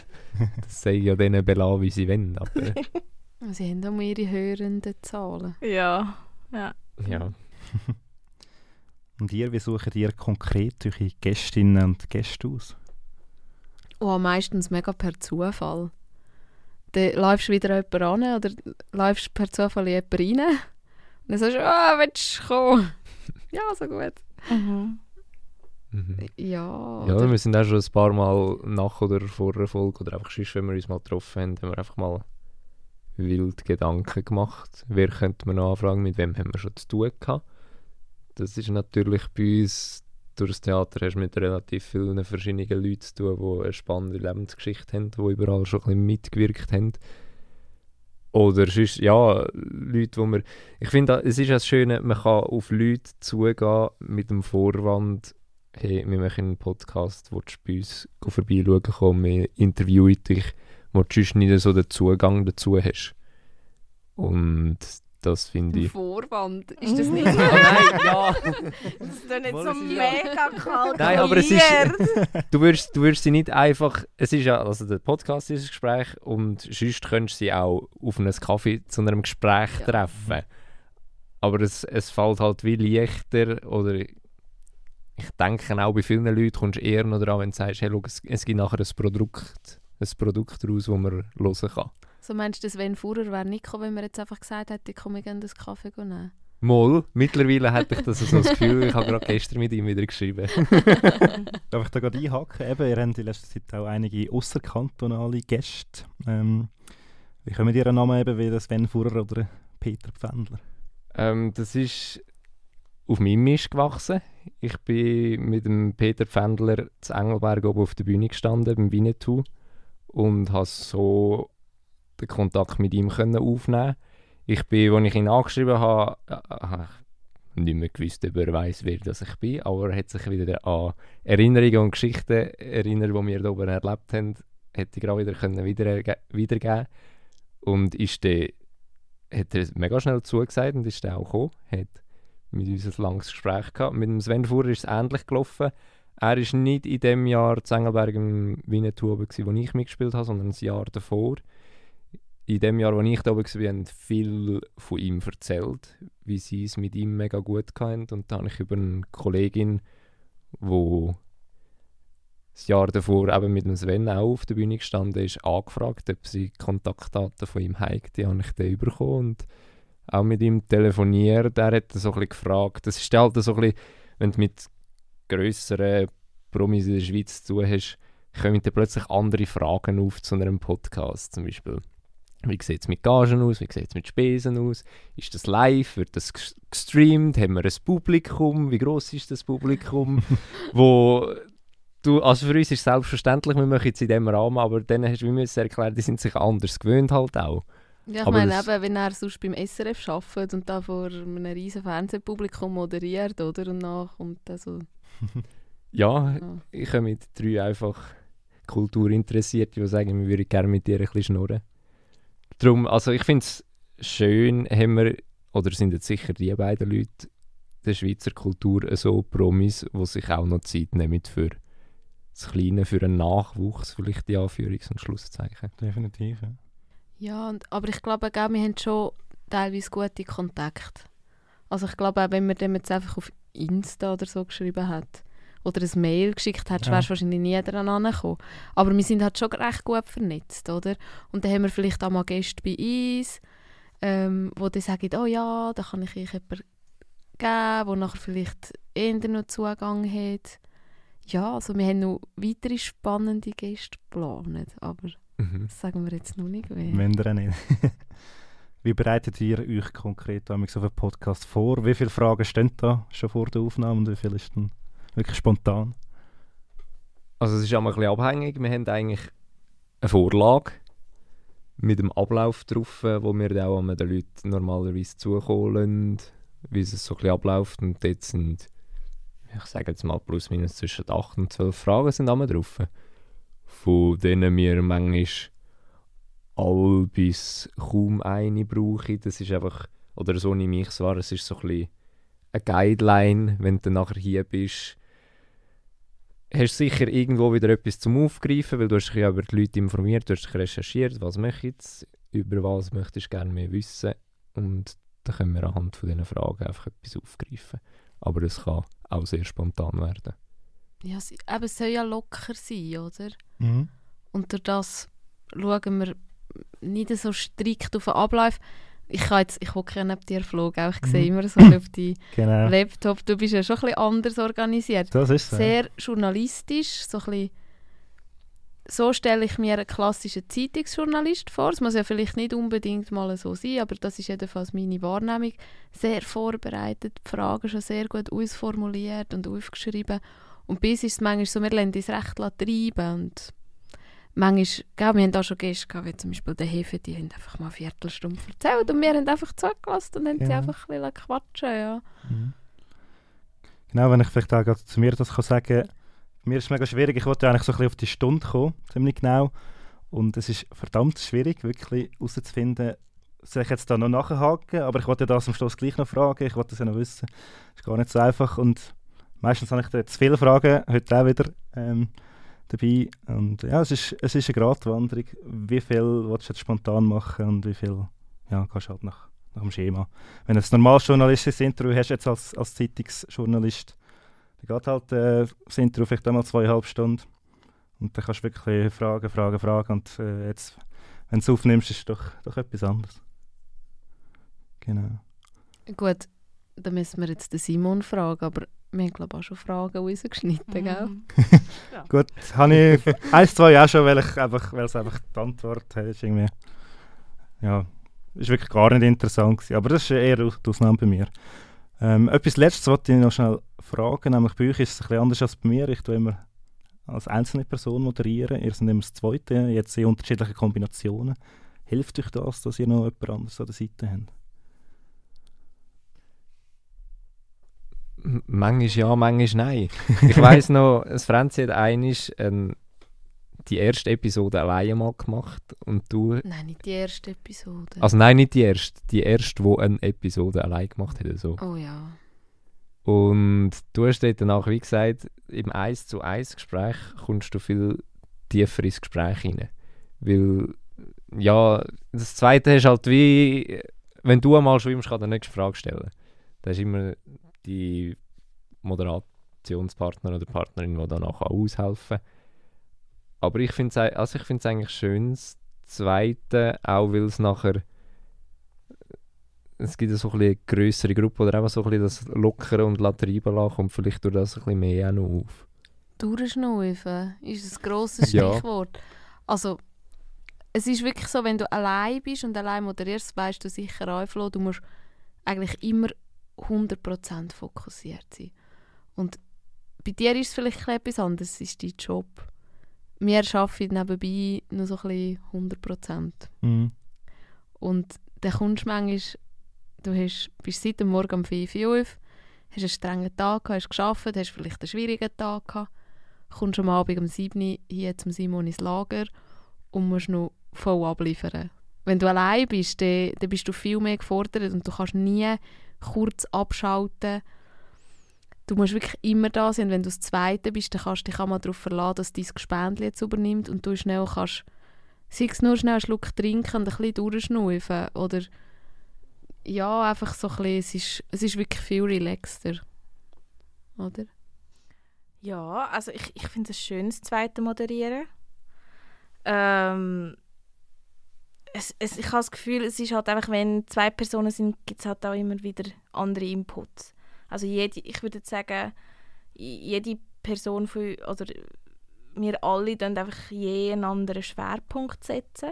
Das sei ja denen belassen, wie sie wollen. Aber (laughs) Sie haben auch mal ihre hörenden Zahlen. Ja, ja. ja. (laughs) Und ihr, wie sucht ihr konkret eure Gästinnen und Gäste aus? Oh, meistens mega per Zufall. Dann läufst du wieder jemand an oder läufst per Zufall in jemanden rein. Und dann sagst du, ah, willst du kommen? (laughs) ja, so gut. Mhm. Mhm. Ja, Ja, wir sind auch schon ein paar Mal nach oder vor einer Folge oder einfach sonst, wenn wir uns mal getroffen haben, haben wir einfach mal wild Gedanken gemacht. Wer könnte man noch anfragen, mit wem haben wir schon zu tun gehabt. Das ist natürlich bei uns, durch das Theater hast du mit relativ vielen verschiedenen Leuten zu tun, die eine spannende Lebensgeschichte haben, die überall schon ein bisschen mitgewirkt haben. Oder sonst, ja, Leute, wo man... Ich finde, es ist das Schöne, man kann auf Leute zugehen mit dem Vorwand, hey, wir machen einen Podcast, willst du bei uns vorbeischauen kommen, wir interviewen dich, wo du sonst nicht so den Zugang dazu hast. Und das finde ein ich... Vorwand. Ist das nicht Ah, (laughs) nein, ja! Das ist doch nicht Mal, so mega kalkuliert. Nein, aber es ist- Du würdest, du würdest sie nicht einfach... Es ist ja... Also der Podcast ist ein Gespräch und sonst könntest du sie auch auf einen Kaffee zu einem Gespräch Ja. treffen. Aber es, es fällt halt wie leichter oder... Ich denke auch bei vielen Leuten kommst du eher noch dran, wenn du sagst, hey, schau, es, es gibt nachher ein Produkt, ein Produkt daraus, das man hören kann. So meinst du, dass wenn Fuhrer wäre nicht gekommen, wenn wir jetzt einfach gesagt hätten, komm, wir gehen einen Kaffee nehmen? Moll, mittlerweile hätte ich das so das Gefühl, ich habe gerade gestern mit ihm wieder geschrieben. (laughs) Darf ich da gerade einhaken? Eben, ihr habt in letzter Zeit auch einige außerkantonale Gäste. Ähm, wie kommen ihr Namen eben wie der Sven Fuhrer oder Peter Pfändler? Ähm, das ist auf meinem Mist gewachsen. Ich bin mit dem Peter Pfändler zu Engelberg oben auf der Bühne gestanden, beim Winnetou. Und habe so den Kontakt mit ihm können aufnehmen Ich bin, als ich ihn angeschrieben habe, äh, habe ich nicht mehr gewusst, ob er weiss, wer das ich bin. Aber er hat sich wieder an Erinnerungen und Geschichten erinnert, die wir hier oben erlebt haben. Hätte ich gerade wieder können wiedererge- wiedergeben Und ist dann hat er mega schnell zugesagt und ist dann auch gekommen. Hat mit uns ein langes Gespräch gehabt. Mit dem Sven Fuhrer ist es ähnlich gelaufen. Er war nicht in dem Jahr zu Engelberg im Winnetou wo ich mitgespielt habe, sondern ein Jahr davor. In dem Jahr, wo ich da oben war, haben viel von ihm erzählt, wie sie es mit ihm mega gut hatten. Und dann habe ich über eine Kollegin, die das Jahr davor eben mit dem Sven auch auf der Bühne gestanden ist, angefragt, ob sie Kontaktdaten von ihm haben. Die habe ich dann bekommen und auch mit ihm telefoniert. Er hat so ein bisschen gefragt. Das ist halt so ein bisschen, wenn du mit grösseren Promis in der Schweiz zu hast, kommen dann plötzlich andere Fragen auf zu einem Podcast. Zum Beispiel, wie sieht es mit Gagen aus? Wie sieht es mit Spesen aus? Ist das live? Wird das ges- gestreamt? Haben wir ein Publikum? Wie groß ist das Publikum? (laughs) wo du, also für uns ist es selbstverständlich, wir machen jetzt in dem Rahmen, aber dann hast du wie müssen erklären, die sind sich anders gewöhnt halt auch. Ja, ich Aber meine eben, wenn er sonst beim SRF arbeitet und da vor einem riesen Fernsehpublikum moderiert, oder? Und dann kommt dann so... (laughs) Ja, Ja. ich komme mit drei einfach Kulturinteressierte, die sagen, wir würden gerne mit dir ein bisschen schnurren. Darum, also ich finde es schön, haben wir, oder sind jetzt sicher die beiden Leute der Schweizer Kultur so Promis, die sich auch noch Zeit nehmen für das Kleine, für einen Nachwuchs, vielleicht die Anführungs- und Schlusszeichen. Definitiv, ja. Ja, und, aber ich glaube, auch, wir haben schon teilweise gute Kontakte. Also ich glaube auch, wenn man dem jetzt einfach auf Insta oder so geschrieben hat oder ein Mail geschickt hättest, Ja. wärst du wahrscheinlich nie daran angekommen. Aber wir sind halt schon recht gut vernetzt, oder? Und dann haben wir vielleicht auch mal Gäste bei uns, ähm, wo dann sagen, oh ja, da kann ich euch jemanden geben, der nachher vielleicht eher noch Zugang hat. Ja, also wir haben noch weitere spannende Gäste geplant, aber Mhm. das sagen wir jetzt noch nicht mehr. Wenn ihr auch nicht. (laughs) Wie bereitet ihr euch konkret auf einen Podcast vor? Wie viele Fragen stehen da schon vor der Aufnahme und wie viel ist dann wirklich spontan? Also es ist auch ein bisschen abhängig. Wir haben eigentlich eine Vorlage mit dem Ablauf drauf, äh, wo wir dann auch den Leuten normalerweise zukommen, wie es so ein bisschen abläuft. Und dort sind, ich sage jetzt mal plus minus zwischen 8 und 12 Fragen sind einmal drauf. Von denen wir manchmal all bis kaum eine brauchen. Das ist einfach, oder so nehme ich es wahr, es ist so ein bisschen eine Guideline, wenn du dann nachher hier bist, hast sicher irgendwo wieder etwas zum Aufgreifen, weil du hast dich ja über die Leute informiert, du hast dich recherchiert, was möchtest sie, über was möchtest du gerne mehr wissen und dann können wir anhand von diesen Fragen einfach etwas aufgreifen. Aber es kann auch sehr spontan werden. Ja, es, eben, es soll ja locker sein, oder? Mhm. Und durch das schauen wir nicht so strikt auf den Ablauf. Ich kann jetzt, ich hocke ja neben dir, Flo, gell? ich sehe Mhm. immer so auf die (laughs) Genau. Laptop. Du bist ja schon ein bisschen anders organisiert. Das ist so. Sehr journalistisch, so ein bisschen so stelle ich mir einen klassischen Zeitungsjournalist vor. Es muss ja vielleicht nicht unbedingt mal so sein, aber das ist jedenfalls meine Wahrnehmung. Sehr vorbereitet, die Fragen schon sehr gut ausformuliert und aufgeschrieben. Und bis ist es manchmal so, wir lassen uns recht treiben und manchmal, gell, wir haben auch schon Gäste gehabt, wie zum Beispiel der Hefe, die haben einfach mal eine Viertelstunde erzählt und wir haben einfach zugelassen und haben sie Genau. einfach ein bisschen quatschen, ja. Mhm. Genau, wenn ich vielleicht auch zu mir das kann sagen mir ist es mega schwierig. Ich wollte eigentlich so ein bisschen auf die Stunde kommen, ziemlich genau. Und es ist verdammt schwierig, wirklich herauszufinden, soll ich jetzt da noch nachhaken, aber ich wollte das am Schluss gleich noch fragen, ich wollte das ja noch wissen. ist gar nicht so einfach und meistens habe ich da zu viele Fragen, heute auch wieder ähm, dabei. Und ja, es ist, es ist eine Gratwanderung, wie viel willst du jetzt spontan machen und wie viel ja, kannst du halt nach, nach dem Schema. Wenn du ein normales journalistisches Interview hast, jetzt als, als Zeitungsjournalist, dann geht halt äh, das Interview vielleicht einmal zweieinhalb Stunden. Und dann kannst du wirklich fragen, fragen, fragen. Und äh, jetzt, wenn du es aufnimmst, ist es doch, doch etwas anderes. Genau. Gut, dann müssen wir jetzt den Simon fragen, aber wir haben glaube ich auch schon Fragen rausgeschnitten, gell? (laughs) Mhm. Gut, habe ich (laughs) eins, zwei auch schon, weil, ich einfach, weil es einfach die Antwort hat. Ist irgendwie, ja, ist wirklich gar nicht interessant gewesen. Aber das ist eher die Ausnahme bei mir. Ähm, etwas Letztes wollte ich noch schnell fragen, nämlich bei euch ist es ein bisschen anders als bei mir. Ich tue immer als einzelne Person moderieren. Ihr seid immer das Zweite, jetzt in unterschiedlichen Kombinationen. Hilft euch das, dass ihr noch jemand anderes an der Seite habt? Manchmal ja, manchmal nein. Ich weiss noch, das Franzi hat einisch ähm, die erste Episode alleine mal gemacht und du... Nein, nicht die erste Episode. Also nein, nicht die erste. Die erste, die eine Episode allein gemacht hat. So. oh ja. Und du hast dort danach, wie gesagt, im 1 zu 1 Gespräch kommst du viel tiefer ins Gespräch rein. Weil, ja, das Zweite ist halt wie, wenn du einmal schwimmst, kann der nächste Frage stellen. Da ist immer die Moderationspartner oder Partnerin, die danach aushelfen kann. Aber ich finde es also ich find's eigentlich schön, das Zweite, auch weil es nachher es gibt ja so ein eine grössere Gruppe oder einfach so ein bisschen das Lockere und Treiben lassen kommt vielleicht durch das ein bisschen mehr auch noch auf. Durchschnaufen ist ein grosses (laughs) Ja. Stichwort. Also, es ist wirklich so, wenn du allein bist und allein moderierst, weißt du sicher auch, Flo, du musst eigentlich immer 100% fokussiert sein. Und bei dir ist es vielleicht etwas anderes, es ist dein Job. Wir arbeiten nebenbei nur so ein bisschen 100%. Mhm. Und dann kommst du manchmal, du hast, bist seit dem Morgen um 5 Uhr auf, hast einen strengen Tag gehabt, hast geschafft, hast vielleicht einen schwierigen Tag gehabt, kommst am Abend um 7 Uhr hier zum Simon ins Lager und musst noch voll abliefern. Wenn du allein bist, dann, dann bist du viel mehr gefordert und du kannst nie kurz abschalten. Du musst wirklich immer da sein. Und wenn du das Zweite bist, dann kannst du dich auch mal darauf verlassen, dass dein Gespendli jetzt übernimmt und du schnell kannst, sei es nur schnell einen Schluck trinken und ein bisschen durchschnaufen oder ja, einfach so ein bisschen, es ist, es ist wirklich viel relaxter. Oder? Ja, also ich, ich finde es schön, das zweite Moderieren. Ähm, es, es, ich habe das Gefühl, es ist halt einfach, wenn zwei Personen sind, gibt es halt auch immer wieder andere Inputs. Also jede, ich würde sagen, jede Person von, oder wir alle dann einfach je einen anderen Schwerpunkt setzen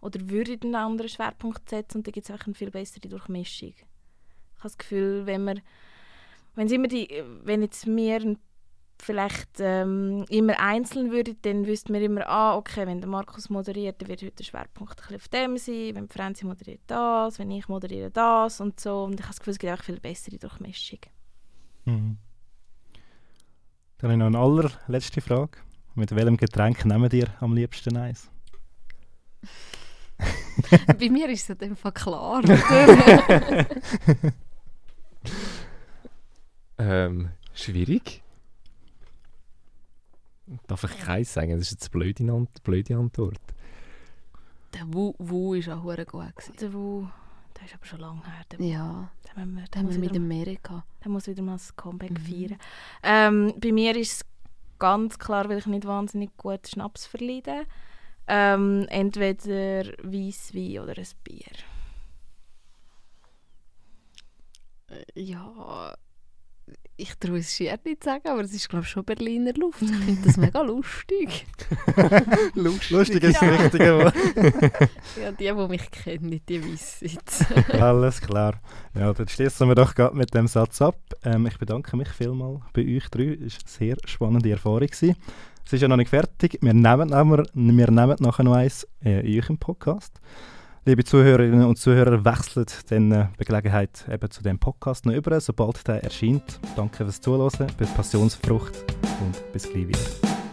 oder würden einen anderen Schwerpunkt setzen und dann gibt es einfach eine viel bessere Durchmischung. Ich habe das Gefühl, wenn wir wenn, immer die, wenn jetzt wir vielleicht ähm, immer einzeln würden, dann wüssten wir immer, ah, okay, wenn der Markus moderiert, dann wird heute der Schwerpunkt ein auf dem sein, wenn Franzi moderiert das, wenn ich moderiere das und so. Und ich habe das Gefühl, es gibt auch viel bessere Durchmischung. Mhm. Dann habe ich noch eine allerletzte Frage. Mit welchem Getränk nehmen ihr am liebsten eins? (laughs) Bei mir ist es in dem Fall klar. (laughs) ähm, schwierig. Darf ich keins sagen? Das ist jetzt eine blöde, Ant blöde Antwort. Der Wu, Wu ist auch hure gut. Gewesen. Der Wu, der ist aber schon lange her. Der Ja, Den haben wir, da haben wir mit wieder, Amerika. der muss wieder mal das Comeback Mhm. feiern. Ähm, bei mir ist es ganz klar, weil ich nicht wahnsinnig gut Schnaps verleide. Ähm, entweder Weisswein oder ein Bier. Ja, ich traue es schier nicht zu sagen, aber es ist glaube ich schon Berliner Luft. Ich finde das mega (laughs) (laughs) lustig. Lustig ist das richtige Wort. (laughs) Ja, die, die mich kennen, die wissen es. Alles klar. Ja, dann schließen wir doch gerade mit dem Satz ab. Ähm, ich bedanke mich vielmals bei euch drei. Es war eine sehr spannende Erfahrung. Gewesen. Es ist ja noch nicht fertig. Wir nehmen, aber, wir nehmen nachher noch eins äh, in eurem Podcast. Liebe Zuhörerinnen und Zuhörer, wechselt dann äh, die Gelegenheit eben zu dem Podcast noch über, sobald der erscheint. Danke fürs Zuhören, die Passionsfrucht und bis gleich wieder.